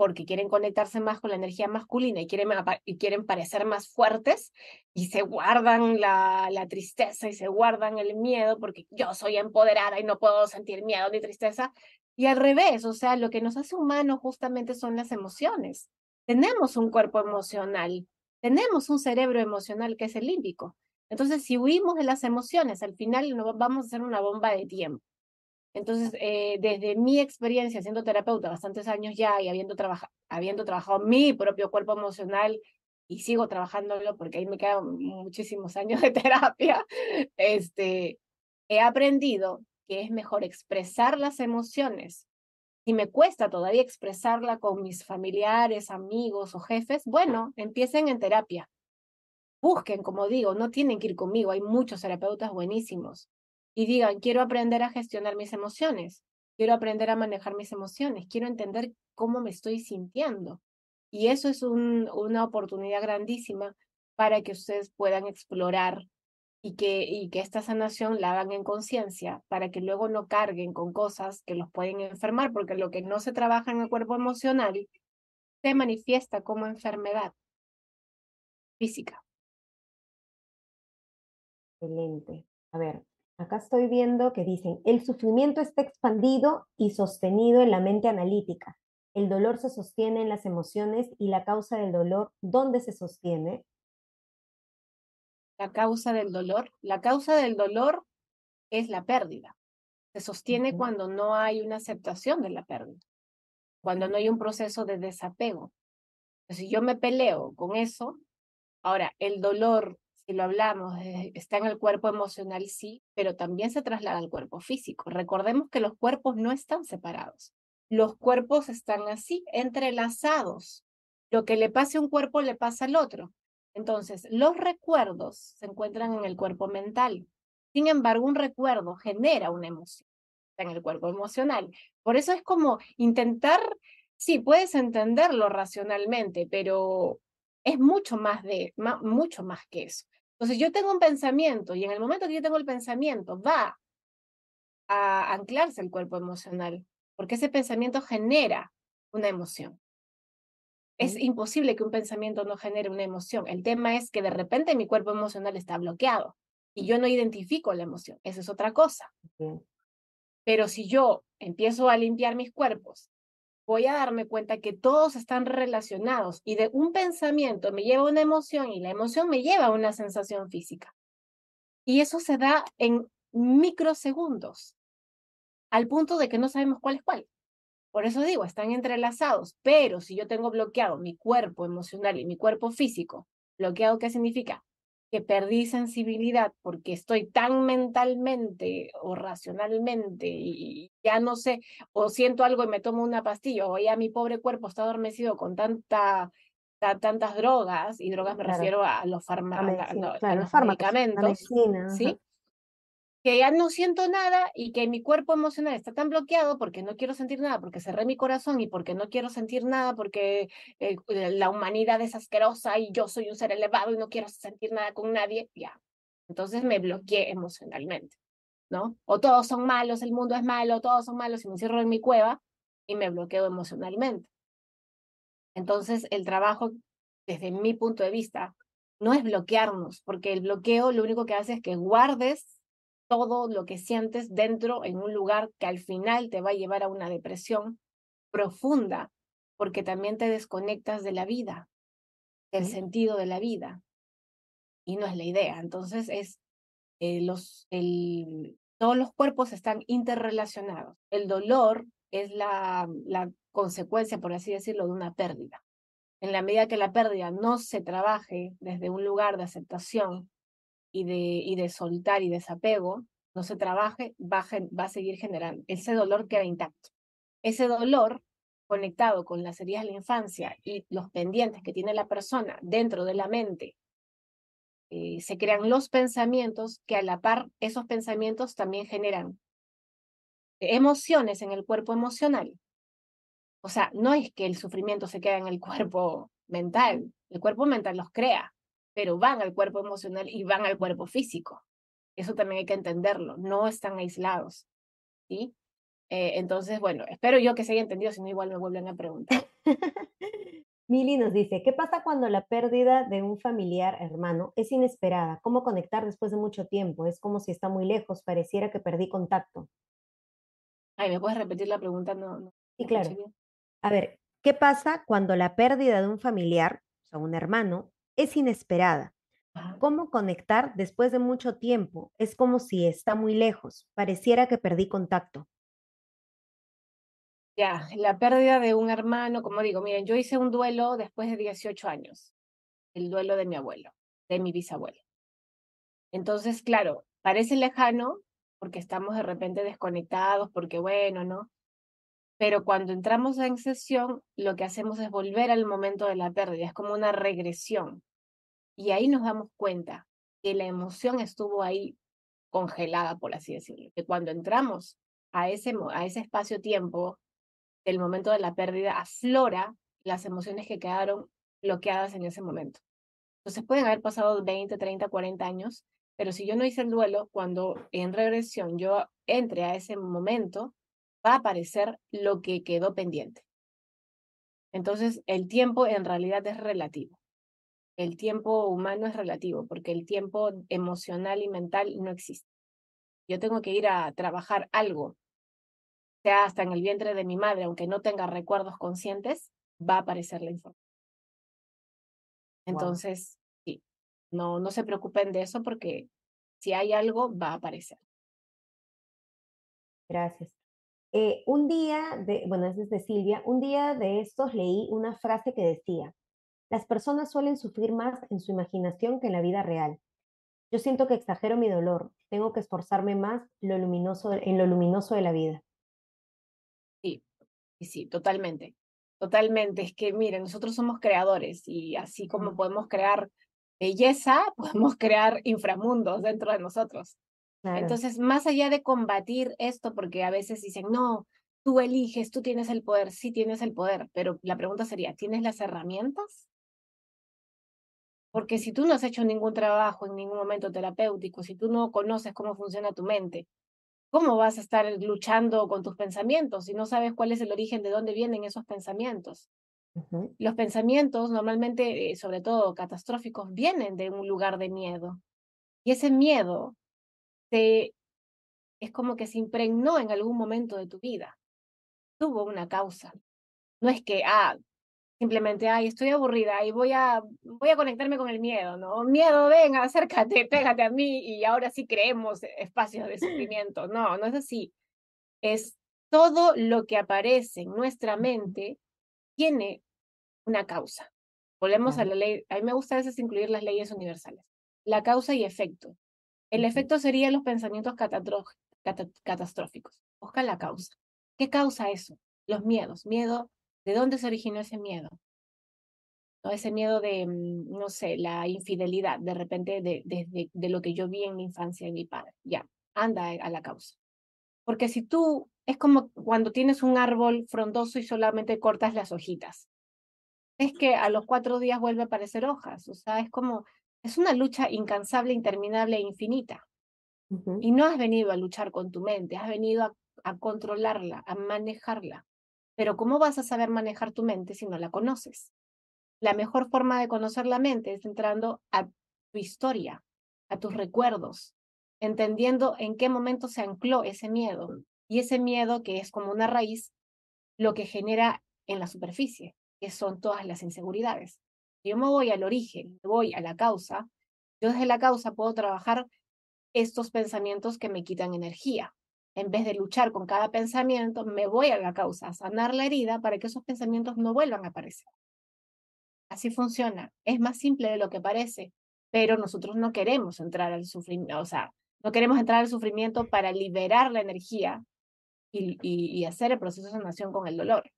porque quieren conectarse más con la energía masculina y quieren, y quieren parecer más fuertes y se guardan la, la tristeza y se guardan el miedo porque yo soy empoderada y no puedo sentir miedo ni tristeza. Y al revés, o sea, lo que nos hace humanos justamente son las emociones. Tenemos un cuerpo emocional, tenemos un cerebro emocional que es el límbico. Entonces, si huimos de las emociones, al final no vamos a hacer una bomba de tiempo. Entonces, eh, desde mi experiencia siendo terapeuta bastantes años ya y habiendo, habiendo trabajado mi propio cuerpo emocional y sigo trabajándolo porque ahí me quedan muchísimos años de terapia, este, he aprendido que es mejor expresar las emociones. Si me cuesta todavía expresarla con mis familiares, amigos o jefes, bueno, empiecen en terapia. Busquen, como digo, no tienen que ir conmigo, hay muchos terapeutas buenísimos y digan, quiero aprender a gestionar mis emociones, quiero aprender a manejar mis emociones, quiero entender cómo me estoy sintiendo. Y eso es un, una oportunidad grandísima para que ustedes puedan explorar y que, y que esta sanación la hagan en conciencia, para que luego no carguen con cosas que los pueden enfermar, porque lo que no se trabaja en el cuerpo emocional se manifiesta como enfermedad física. Excelente. A ver, acá estoy viendo que dicen, el sufrimiento está expandido y sostenido en la mente analítica. El dolor se sostiene en las emociones y la causa del dolor, ¿dónde se sostiene? la causa del dolor. La causa del dolor es la pérdida. Se sostiene cuando no hay una aceptación de la pérdida, cuando no hay un proceso de desapego. Si yo me peleo con eso, ahora el dolor, lo hablamos, eh, está en el cuerpo emocional, sí, pero también se traslada al cuerpo físico. Recordemos que los cuerpos no están separados. Los cuerpos están así, entrelazados. Lo que le pase a un cuerpo le pasa al otro. Entonces, los recuerdos se encuentran en el cuerpo mental. Sin embargo, un recuerdo genera una emoción en el cuerpo emocional. Por eso es como intentar, sí, puedes entenderlo racionalmente, pero es mucho más de, mucho más que eso. Entonces, yo tengo un pensamiento y en el momento que yo tengo el pensamiento, va a anclarse el cuerpo emocional, porque ese pensamiento genera una emoción. Es imposible que un pensamiento no genere una emoción. El tema es que de repente mi cuerpo emocional está bloqueado y yo no identifico la emoción. Eso es otra cosa. Pero si yo empiezo a limpiar mis cuerpos, voy a darme cuenta que todos están relacionados y de un pensamiento me lleva una emoción y la emoción me lleva a una sensación física. Y eso se da en microsegundos, al punto de que no sabemos cuál es cuál. Por eso digo, están entrelazados, pero si yo tengo bloqueado mi cuerpo emocional y mi cuerpo físico, bloqueado, ¿qué significa? Que perdí sensibilidad porque estoy tan mentalmente o racionalmente y ya no sé, o siento algo y me tomo una pastilla, o ya mi pobre cuerpo está adormecido con tanta, ta- tantas drogas, y drogas me Claro. refiero a los, farma- a la- medicina, no, a claro, los los fármacos, medicamentos, medicina. ajá. ¿sí? Que ya no siento nada y que mi cuerpo emocional está tan bloqueado porque no quiero sentir nada, porque cerré mi corazón y porque no quiero sentir nada, porque eh, la humanidad es asquerosa y yo soy un ser elevado y no quiero sentir nada con nadie, ya. Entonces me bloqueé emocionalmente, ¿no? O todos son malos, el mundo es malo, todos son malos y me encierro en mi cueva y me bloqueo emocionalmente. Entonces el trabajo, desde mi punto de vista, no es bloquearnos, porque el bloqueo lo único que hace es que guardes todo lo que sientes dentro en un lugar que al final te va a llevar a una depresión profunda, porque también te desconectas de la vida, del Sí. sentido de la vida. Y no es la idea. Entonces es eh, los, el, todos los cuerpos están interrelacionados. El dolor es la, la consecuencia, por así decirlo, de una pérdida. En la medida que la pérdida no se trabaje desde un lugar de aceptación y de, y de soltar y desapego, no se trabaje, va va a seguir generando. Ese dolor queda intacto. Ese dolor conectado con las heridas de la infancia y los pendientes que tiene la persona dentro de la mente, eh, se crean los pensamientos que a la par esos pensamientos también generan emociones en el cuerpo emocional. O sea, no es que el sufrimiento se queda en el cuerpo mental, el cuerpo mental los crea, pero van al cuerpo emocional y van al cuerpo físico. Eso también hay que entenderlo, no están aislados. ¿sí? Eh, entonces, bueno, espero yo que se haya entendido, si no igual me vuelven a preguntar. Mili nos dice, ¿qué pasa cuando la pérdida de un familiar hermano es inesperada? ¿Cómo conectar después de mucho tiempo? Es como si está muy lejos, pareciera que perdí contacto. Ay, ¿me puedes repetir la pregunta? No, no sí, claro. A ver, ¿qué pasa cuando la pérdida de un familiar, o sea, un hermano, es inesperada? ¿Cómo conectar después de mucho tiempo? Es como si está muy lejos, pareciera que perdí contacto. Ya, la pérdida de un hermano, como digo, miren, yo hice un duelo después de 18 años, el duelo de mi abuelo, de mi bisabuelo. Entonces, claro, parece lejano porque estamos de repente desconectados, porque bueno, ¿no? Pero cuando entramos en sesión, lo que hacemos es volver al momento de la pérdida, es como una regresión. Y ahí nos damos cuenta que la emoción estuvo ahí congelada, por así decirlo, que cuando entramos a ese, a ese espacio-tiempo del momento de la pérdida aflora las emociones que quedaron bloqueadas en ese momento. Entonces pueden haber pasado 20, 30, 40 años, pero si yo no hice el duelo, cuando en regresión yo entre a ese momento, va a aparecer lo que quedó pendiente. Entonces, el tiempo en realidad es relativo. El tiempo humano es relativo porque el tiempo emocional y mental no existe. Yo tengo que ir a trabajar algo sea hasta en el vientre de mi madre, aunque no tenga recuerdos conscientes, va a aparecer la información. Entonces, sí, no, no se preocupen de eso porque si hay algo, va a aparecer. Gracias. Eh, un día, de, bueno, es de Silvia, un día de estos leí una frase que decía, las personas suelen sufrir más en su imaginación que en la vida real. Yo siento que exagero mi dolor, tengo que esforzarme más lo luminoso, en lo luminoso de la vida. Sí, sí, totalmente. Totalmente. Es que, miren, nosotros somos creadores y así como podemos crear belleza, podemos crear inframundos dentro de nosotros. Entonces, más allá de combatir esto, porque a veces dicen, no, tú eliges, tú tienes el poder, sí tienes el poder, pero la pregunta sería, ¿tienes las herramientas? Porque si tú no has hecho ningún trabajo en ningún momento terapéutico, si tú no conoces cómo funciona tu mente, ¿Cómo vas a estar luchando con tus pensamientos si no sabes cuál es el origen de dónde vienen esos pensamientos? Los pensamientos, normalmente, eh, sobre todo catastróficos, vienen de un lugar de miedo. Y ese miedo es como que se impregnó en algún momento de tu vida. Tuvo una causa. No es que, ah, simplemente, ay, estoy aburrida y voy a, voy a conectarme con el miedo, ¿no? Miedo, venga, acércate, pégate a mí y ahora sí creemos espacios de sufrimiento. No, no es así. Es todo lo que aparece en nuestra mente tiene una causa. Volvemos a la ley, a mí me gusta a veces incluir las leyes universales. La causa y efecto. El efecto sería los pensamientos catastróficos. Busca la causa. ¿Qué causa eso? Los miedos. Miedo ¿De dónde se originó ese miedo? ¿No? Ese miedo de, mm, no sé, la infidelidad, de repente, de, de, de lo que yo vi en mi infancia en mi padre. Ya, anda a la causa. Porque si tú, es como cuando tienes un árbol frondoso y solamente cortas las hojitas. Es que a los cuatro días vuelve a aparecer hojas. O sea, es como, es una lucha incansable, interminable e infinita. Y no has venido a luchar con tu mente, has venido a controlarla, a manejarla. Pero ¿cómo vas a saber manejar tu mente si no la conoces? La mejor forma de conocer la mente es entrando a tu historia, a tus recuerdos, entendiendo en qué momento se ancló ese miedo. Y ese miedo, que es como una raíz, lo que genera en la superficie, que son todas las inseguridades. Yo me voy al origen, voy a la causa, yo desde la causa puedo trabajar estos pensamientos que me quitan energía en vez de luchar con cada pensamiento, me voy a la causa, a sanar la herida para que esos pensamientos no vuelvan a aparecer. Así funciona. Es más simple de lo que parece, pero nosotros no queremos entrar al sufrimiento, o sea, no queremos entrar al sufrimiento para liberar la energía y, hacer el proceso de sanación con el dolor.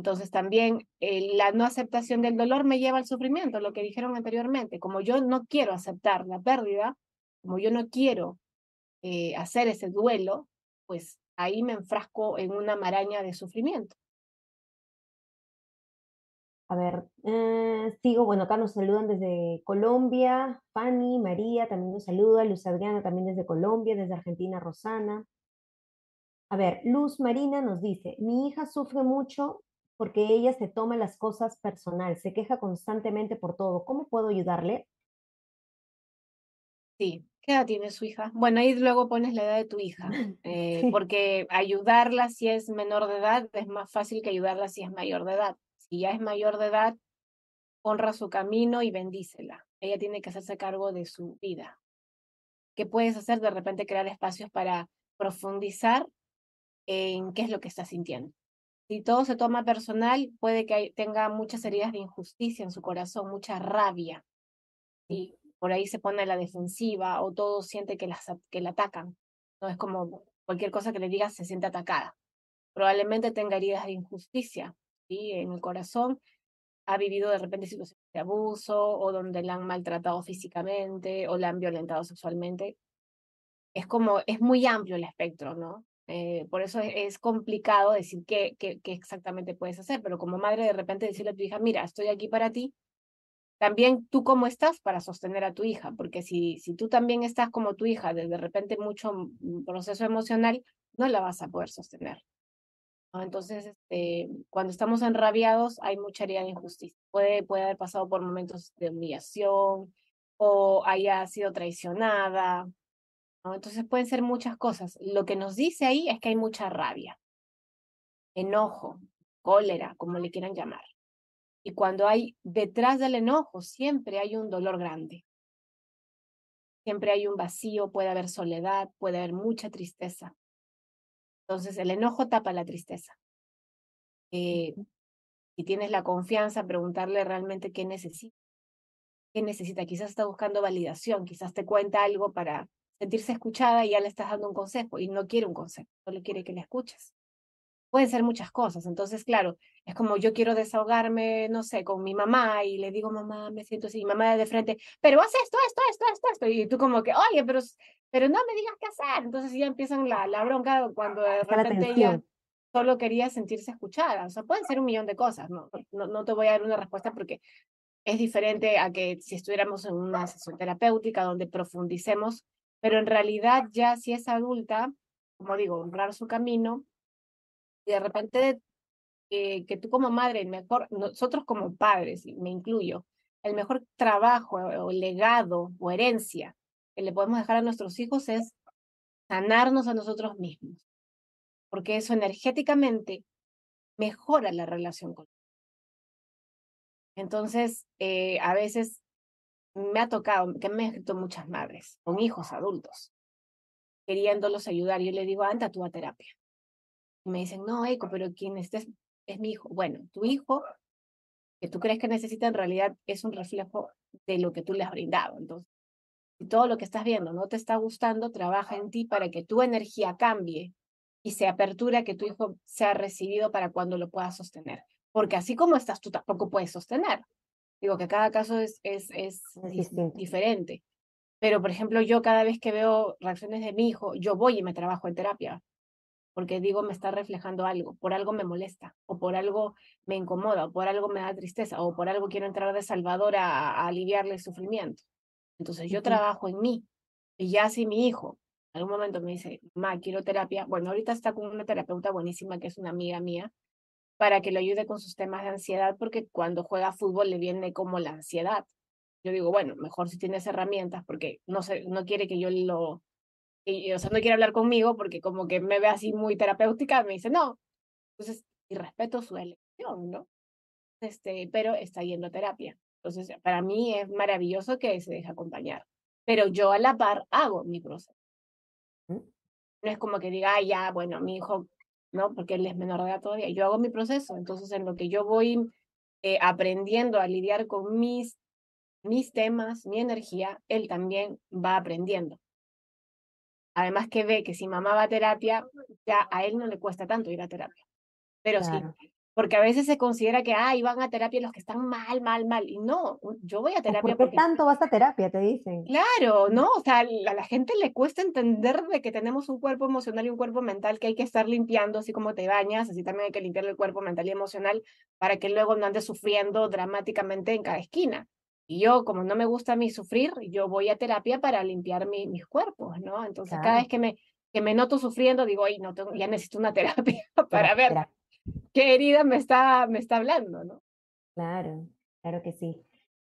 Entonces también eh, la no aceptación del dolor me lleva al sufrimiento, lo que dijeron anteriormente. Como yo no quiero aceptar la pérdida, como yo no quiero eh, hacer ese duelo, pues ahí me enfrasco en una maraña de sufrimiento. A ver, eh, sigo, bueno, acá nos saludan desde Colombia, Fanny, María también nos saluda, Luz Adriana también desde Colombia, desde Argentina, Rosana. A ver, Luz Marina nos dice, mi hija sufre mucho porque ella se toma las cosas personal, se queja constantemente por todo. ¿Cómo puedo ayudarle? Sí, ¿qué edad tiene su hija? Bueno, ahí luego pones la edad de tu hija, eh, porque ayudarla si es menor de edad es más fácil que ayudarla si es mayor de edad si ya es mayor de edad, honra su camino y bendícela. Ella tiene que hacerse cargo de su vida. ¿Qué puedes hacer? De repente crear espacios para profundizar en qué es lo que está sintiendo. Si todo se toma personal, puede que tenga muchas heridas de injusticia en su corazón, mucha rabia. Y por ahí se pone a la defensiva o todo siente que, que la atacan. No es como cualquier cosa que le digas se siente atacada. Probablemente tenga heridas de injusticia en el corazón, ha vivido de repente situaciones de abuso o donde la han maltratado físicamente o la han violentado sexualmente. Es como, es muy amplio el espectro, ¿no? Eh, por eso es, complicado decir qué, qué, qué, exactamente puedes hacer, pero como madre de repente decirle a tu hija, mira, estoy aquí para ti, también tú cómo estás para sostener a tu hija, porque si, si tú también estás como tu hija, de, de repente mucho mm, proceso emocional, no la vas a poder sostener. Entonces, este, cuando estamos enrabiados hay mucha herida de injusticia. Puede, puede haber pasado por momentos de humillación o haya sido traicionada. Entonces pueden ser muchas cosas. Lo que nos dice ahí es que hay mucha rabia, enojo, cólera, como le quieran llamar. Y cuando hay detrás del enojo, siempre hay un dolor grande. Siempre hay un vacío, puede haber soledad, puede haber mucha tristeza. Entonces, el enojo tapa la tristeza. Eh, si tienes la confianza, preguntarle realmente qué necesita. ¿Qué necesita? Quizás está buscando validación, quizás te cuenta algo para sentirse escuchada y ya le estás dando un consejo y no quiere un consejo, solo quiere que le escuches. Pueden ser muchas cosas. Entonces, claro, es como yo quiero desahogarme, no sé, con mi mamá y le digo, mamá, me siento así, y mamá de frente, pero haz esto, esto, esto, esto, esto. Y tú como que, oye, pero pero no me digas qué hacer. Entonces ya empiezan la, la bronca cuando de repente ella solo quería sentirse escuchada. O sea, pueden ser un millón de cosas, ¿no? No, no te voy a dar una respuesta porque es diferente a que si estuviéramos en una sesión terapéutica donde profundicemos, pero en realidad ya si es adulta, como digo, honrar su camino, y de repente eh, que tú como madre, mejor, nosotros como padres, me incluyo, el mejor trabajo o legado o herencia que le podemos dejar a nuestros hijos es sanarnos a nosotros mismos, porque eso energéticamente mejora la relación con Entonces, eh, a veces me ha tocado, que me he escrito muchas madres con hijos adultos, queriéndolos ayudar. Yo le digo, anda tú a terapia. Y me dicen, no, Eco, pero quien estés es mi hijo. Bueno, tu hijo, que tú crees que necesita, en realidad es un reflejo de lo que tú le has brindado. Entonces, si todo lo que estás viendo no te está gustando, trabaja en ti para que tu energía cambie y se apertura que tu hijo sea recibido para cuando lo pueda sostener. Porque así como estás, tú tampoco puedes sostener. Digo que cada caso es, es, es, diferente. Pero, por ejemplo, yo cada vez que veo reacciones de mi hijo, yo voy y me trabajo en terapia. Porque digo, me está reflejando algo, por algo me molesta, o por algo me incomoda, o por algo me da tristeza, o por algo quiero entrar de salvador a aliviarle el sufrimiento. Entonces yo trabajo en mí. Y ya si mi hijo en algún momento me dice, ma, quiero terapia, bueno, ahorita está con una terapeuta buenísima que es una amiga mía, para que le ayude con sus temas de ansiedad, porque cuando juega fútbol le viene como la ansiedad. Yo digo, bueno, mejor si tienes herramientas, porque no, sé, no quiere que yo lo, y, o sea, no quiere hablar conmigo porque como que me ve así muy terapéutica, me dice, no. Entonces, y respeto su elección, ¿no? Este, pero está yendo a terapia. Entonces, para mí es maravilloso que se deje acompañar, pero yo a la par hago mi proceso. ¿Mm? No es como que diga, ah, ya, bueno, mi hijo, no, porque él es menor de edad todavía, yo hago mi proceso, entonces en lo que yo voy eh, aprendiendo a lidiar con mis, mis temas, mi energía, él también va aprendiendo. Además que ve que si mamá va a terapia, ya a él no le cuesta tanto ir a terapia. Pero sí, porque a veces se considera que, ay, van a terapia los que están mal, mal, mal, y no, yo voy a terapia ¿Por qué tanto vas a terapia, te dicen? Claro, ¿no? O sea, a la gente le cuesta entender de que tenemos un cuerpo emocional y un cuerpo mental que hay que estar limpiando, así como te bañas, así también hay que limpiar el cuerpo mental y emocional para que luego no andes sufriendo dramáticamente en cada esquina. Y yo, como no me gusta a mí sufrir, yo voy a terapia para limpiar mis cuerpos, ¿no? Entonces, cada vez que me, que me noto sufriendo, digo, ay, no, tengo, ya necesito una terapia para ver qué herida me está, me está hablando, ¿no? Claro, claro que sí.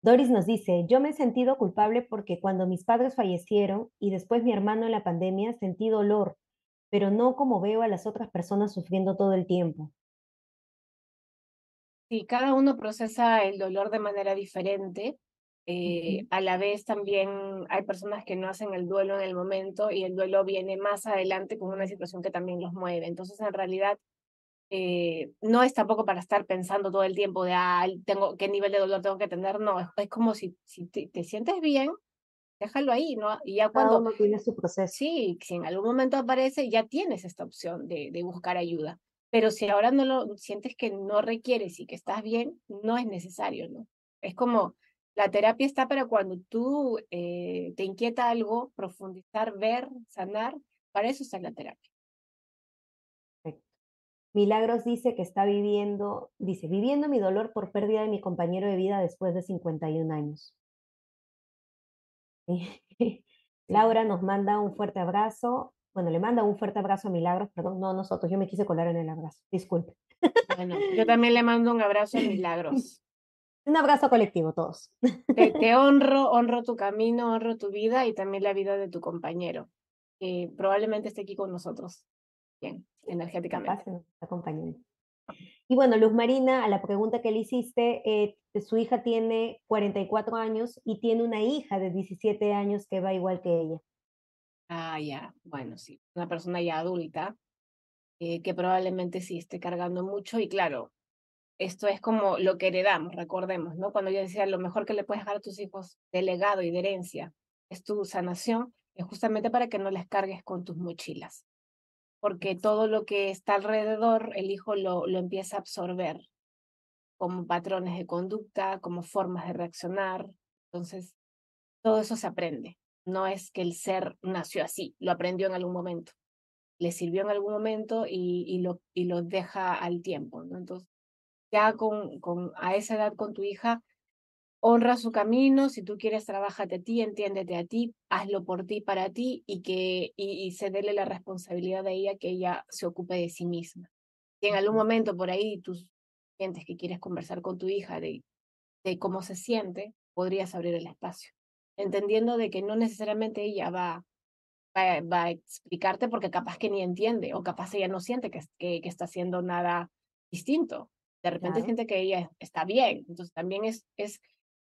Doris nos dice, yo me he sentido culpable porque cuando mis padres fallecieron y después mi hermano en la pandemia sentí dolor, pero no como veo a las otras personas sufriendo todo el tiempo. Sí, cada uno procesa el dolor de manera diferente. Eh, a la vez también hay personas que no hacen el duelo en el momento y el duelo viene más adelante con una situación que también los mueve. Entonces, en realidad, eh, no es tampoco para estar pensando todo el tiempo de, ah, tengo, qué nivel de dolor tengo que tener, no, es, como si, si te, sientes bien, déjalo ahí, ¿no? Y ya cuando... tiene su proceso. Sí, si en algún momento aparece, ya tienes esta opción de, de buscar ayuda. Pero si ahora no lo sientes que no requieres y que estás bien, no es necesario, ¿no? Es como la terapia está para cuando tú eh, te inquieta algo, profundizar, ver, sanar, para eso está la terapia. Milagros dice que está viviendo, dice, viviendo mi dolor por pérdida de mi compañero de vida después de 51 años. Laura nos manda un fuerte abrazo. Bueno, le manda un fuerte abrazo a Milagros, perdón, no nosotros, yo me quise colar en el abrazo, disculpe. Bueno, yo también le mando un abrazo a Milagros. Un abrazo colectivo, todos. Te, te, honro, honro tu camino, honro tu vida y también la vida de tu compañero, que probablemente esté aquí con nosotros. Bien energéticamente. acompañando. Y bueno, Luz Marina, a la pregunta que le hiciste, eh, su hija tiene 44 años y tiene una hija de 17 años que va igual que ella. Ah, ya, bueno, sí, una persona ya adulta eh, que probablemente sí esté cargando mucho y claro, esto es como lo que heredamos, recordemos, ¿no? Cuando yo decía, lo mejor que le puedes dejar a tus hijos de legado y de herencia es tu sanación, es justamente para que no les cargues con tus mochilas porque todo lo que está alrededor el hijo lo, lo empieza a absorber como patrones de conducta, como formas de reaccionar. Entonces, todo eso se aprende. No es que el ser nació así, lo aprendió en algún momento, le sirvió en algún momento y, y, lo, y lo deja al tiempo. ¿no? Entonces, ya con, con, a esa edad con tu hija, honra su camino, si tú quieres, trabájate a ti, entiéndete a ti, hazlo por ti, para ti, y que y, cederle la responsabilidad a ella que ella se ocupe de sí misma. Si en algún momento por ahí tú sientes que quieres conversar con tu hija de, de cómo se siente, podrías abrir el espacio, entendiendo de que no necesariamente ella va, va, a explicarte porque capaz que ni entiende o capaz ella no siente que, que, que está haciendo nada distinto. De repente siente que ella está bien. Entonces también es, es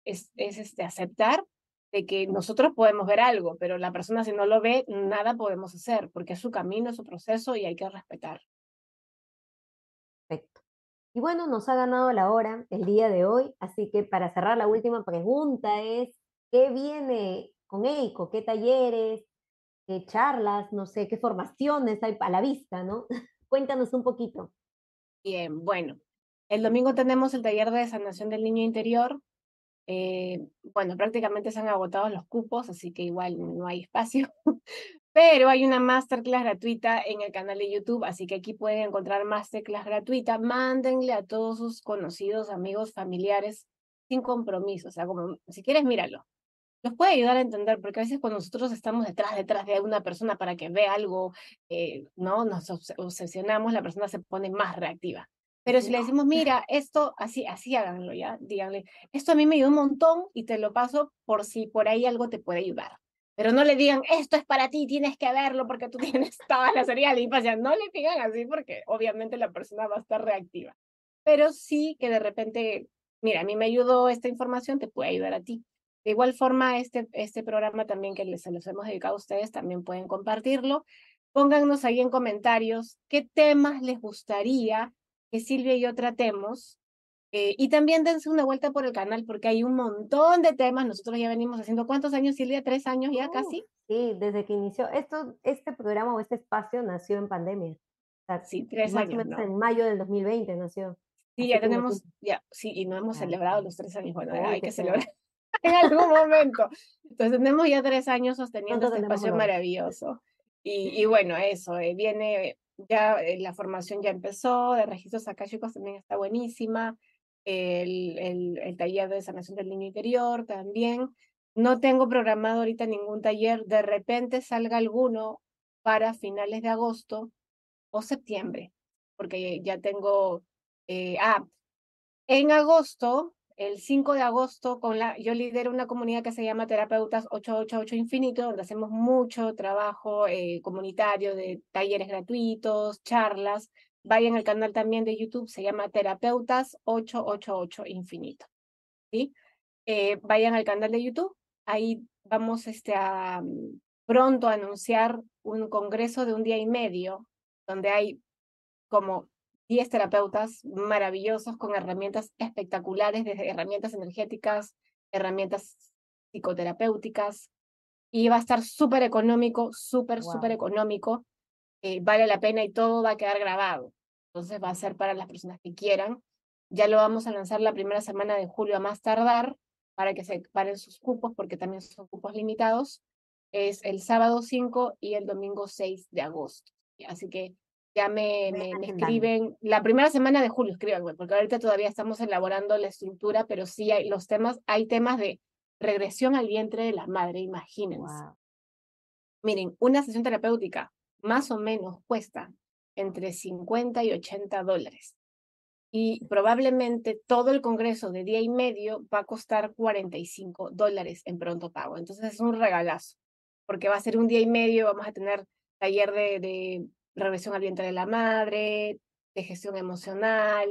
es, este, aceptar de que nosotros podemos ver algo, pero la persona si no lo ve, nada podemos hacer, porque es su camino, es su proceso y hay que respetar. Perfecto. Y bueno, nos ha ganado la hora el día de hoy, así que para cerrar la última pregunta es, ¿qué viene con EICO? ¿Qué talleres? ¿Qué charlas? No sé, ¿qué formaciones hay a la vista, no? Cuéntanos un poquito. Bien, bueno, el domingo tenemos el taller de sanación del niño interior, eh, bueno, prácticamente se han agotado los cupos, así que igual no hay espacio. Pero hay una masterclass gratuita en el canal de YouTube, así que aquí pueden encontrar masterclass gratuita. Mándenle a todos sus conocidos, amigos, familiares, sin compromiso. O sea, como si quieres, míralo. Nos puede ayudar a entender, porque a veces cuando nosotros estamos detrás, detrás de una persona para que vea algo, eh, ¿no? Nos obsesionamos, la persona se pone más reactiva. Pero si le decimos, mira, esto, así, así háganlo, ya, díganle, esto a mí me ayudó un montón y te lo paso por si por ahí algo te puede ayudar. Pero no le digan, esto es para ti, tienes que verlo porque tú tienes toda la serie de infancia. No le digan así porque obviamente la persona va a estar reactiva. Pero sí que de repente, mira, a mí me ayudó esta información, te puede ayudar a ti. De igual forma, este, este programa también que les, se los hemos dedicado a ustedes, también pueden compartirlo. Pónganos ahí en comentarios qué temas les gustaría que Silvia y yo tratemos. Eh, y también dense una vuelta por el canal porque hay un montón de temas. Nosotros ya venimos haciendo, ¿cuántos años, Silvia? ¿Tres años ya casi? Sí, desde que inició. Esto, este programa o este espacio nació en pandemia. sí, tres años. En mayo del 2020 nació. Sí, ya tenemos, ya, sí, y no hemos celebrado los tres años. Bueno, hay que celebrar en algún momento. Entonces tenemos ya tres años sosteniendo este espacio maravilloso. Y, y, bueno, eso, eh, viene, ya eh, la formación ya empezó, de registros chicos también está buenísima, el, el, el taller de sanación del niño interior también. No tengo programado ahorita ningún taller, de repente salga alguno para finales de agosto o septiembre, porque ya tengo eh, ah, en agosto, el 5 de agosto, con la, yo lidero una comunidad que se llama Terapeutas 888 Infinito, donde hacemos mucho trabajo eh, comunitario de talleres gratuitos, charlas. Vayan al canal también de YouTube, se llama Terapeutas 888 Infinito. ¿sí? Eh, vayan al canal de YouTube, ahí vamos este, a mm, pronto a anunciar un congreso de un día y medio, donde hay como 10 terapeutas maravillosos con herramientas espectaculares, desde herramientas energéticas, herramientas psicoterapéuticas, y va a estar súper económico, súper, súper económico. Eh, vale la pena y todo va a quedar grabado. Entonces va a ser para las personas que quieran. Ya lo vamos a lanzar la primera semana de julio a más tardar para que se paren sus cupos, porque también son cupos limitados. Es el sábado 5 y el domingo 6 de agosto. Así que ya me, me, escriben, la primera semana de julio escriban, porque ahorita todavía estamos elaborando la estructura, pero sí hay los temas, hay temas de regresión al vientre de la madre, imagínense. Miren, una sesión terapéutica más o menos cuesta entre 50 y 80 dólares. Y probablemente todo el congreso de día y medio va a costar 45 dólares en pronto pago. Entonces es un regalazo, porque va a ser un día y medio, vamos a tener taller de, de regresión al vientre de la madre, de gestión emocional,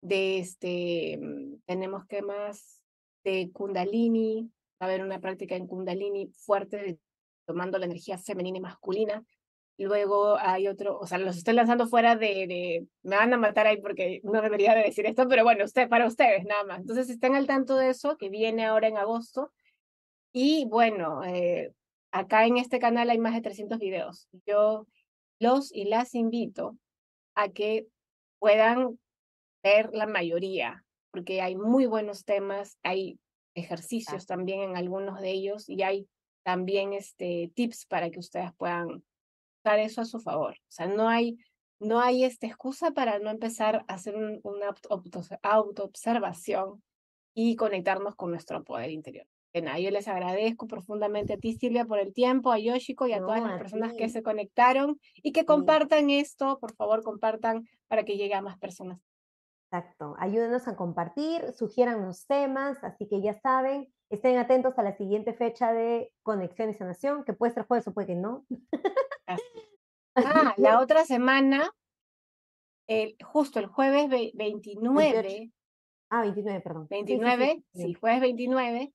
de este, mm, tenemos que más, de kundalini, va a haber una práctica en kundalini fuerte, tomando la energía femenina y masculina. Luego hay otro, o sea, los estoy lanzando fuera de, de, me van a matar ahí porque no debería de decir esto, pero bueno, usted, para ustedes nada más. Entonces estén al tanto de eso, que viene ahora en agosto. Y bueno, eh, acá en este canal hay más de 300 videos. Yo los y las invito a que puedan ver la mayoría, porque hay muy buenos temas, hay ejercicios también en algunos de ellos y hay también este, tips para que ustedes puedan usar eso a su favor. O sea, no hay, no hay esta excusa para no empezar a hacer una autoobservación y conectarnos con nuestro poder interior yo les agradezco profundamente a ti, Silvia, por el tiempo, a Yoshiko y a todas las personas que se conectaron y que compartan esto, por favor, compartan para que llegue a más personas. Exacto, ayúdenos a compartir, sugieran los temas, así que ya saben, estén atentos a la siguiente fecha de Conexión y Sanación, que puede ser jueves o puede que no. Ah, la otra semana, el, justo el jueves 29. Ah, 29, perdón. 29, sí, jueves 29,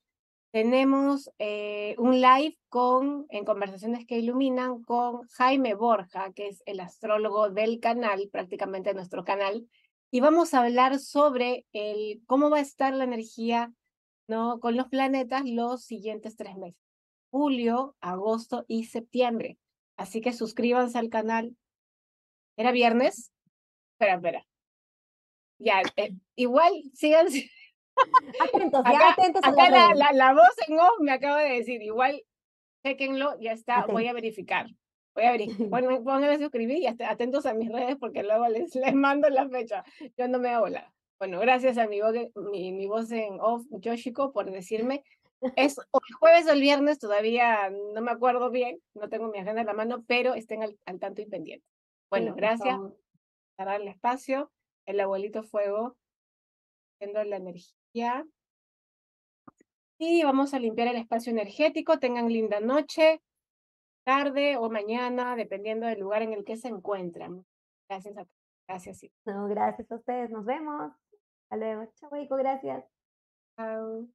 tenemos eh, un live con, en Conversaciones que Iluminan con Jaime Borja, que es el astrólogo del canal, prácticamente nuestro canal, y vamos a hablar sobre el, cómo va a estar la energía ¿no? con los planetas los siguientes tres meses, julio, agosto y septiembre. Así que suscríbanse al canal. ¿Era viernes? Espera, espera. Ya, eh, igual síganse Atentos, ya atentos acá la, la, la, voz en off me acaba de decir, igual, chequenlo, ya está, voy a verificar. Voy a verificar, pónganme a suscribir y atentos a mis redes porque luego les, les mando la fecha. Yo no me hago la. Bueno, gracias a mi, mi, mi voz en off, Yoshiko, por decirme. Es el jueves o el viernes, todavía no me acuerdo bien, no tengo mi agenda en la mano, pero estén al, al tanto y pendientes. Bueno, gracias por darle espacio. El abuelito fuego, viendo la energía y vamos a limpiar el espacio energético. Tengan linda noche, tarde o mañana, dependiendo del lugar en el que se encuentran. Gracias a todos. Gracias. No, gracias a ustedes. Nos vemos. Hasta luego. Chao, Gracias. Chao.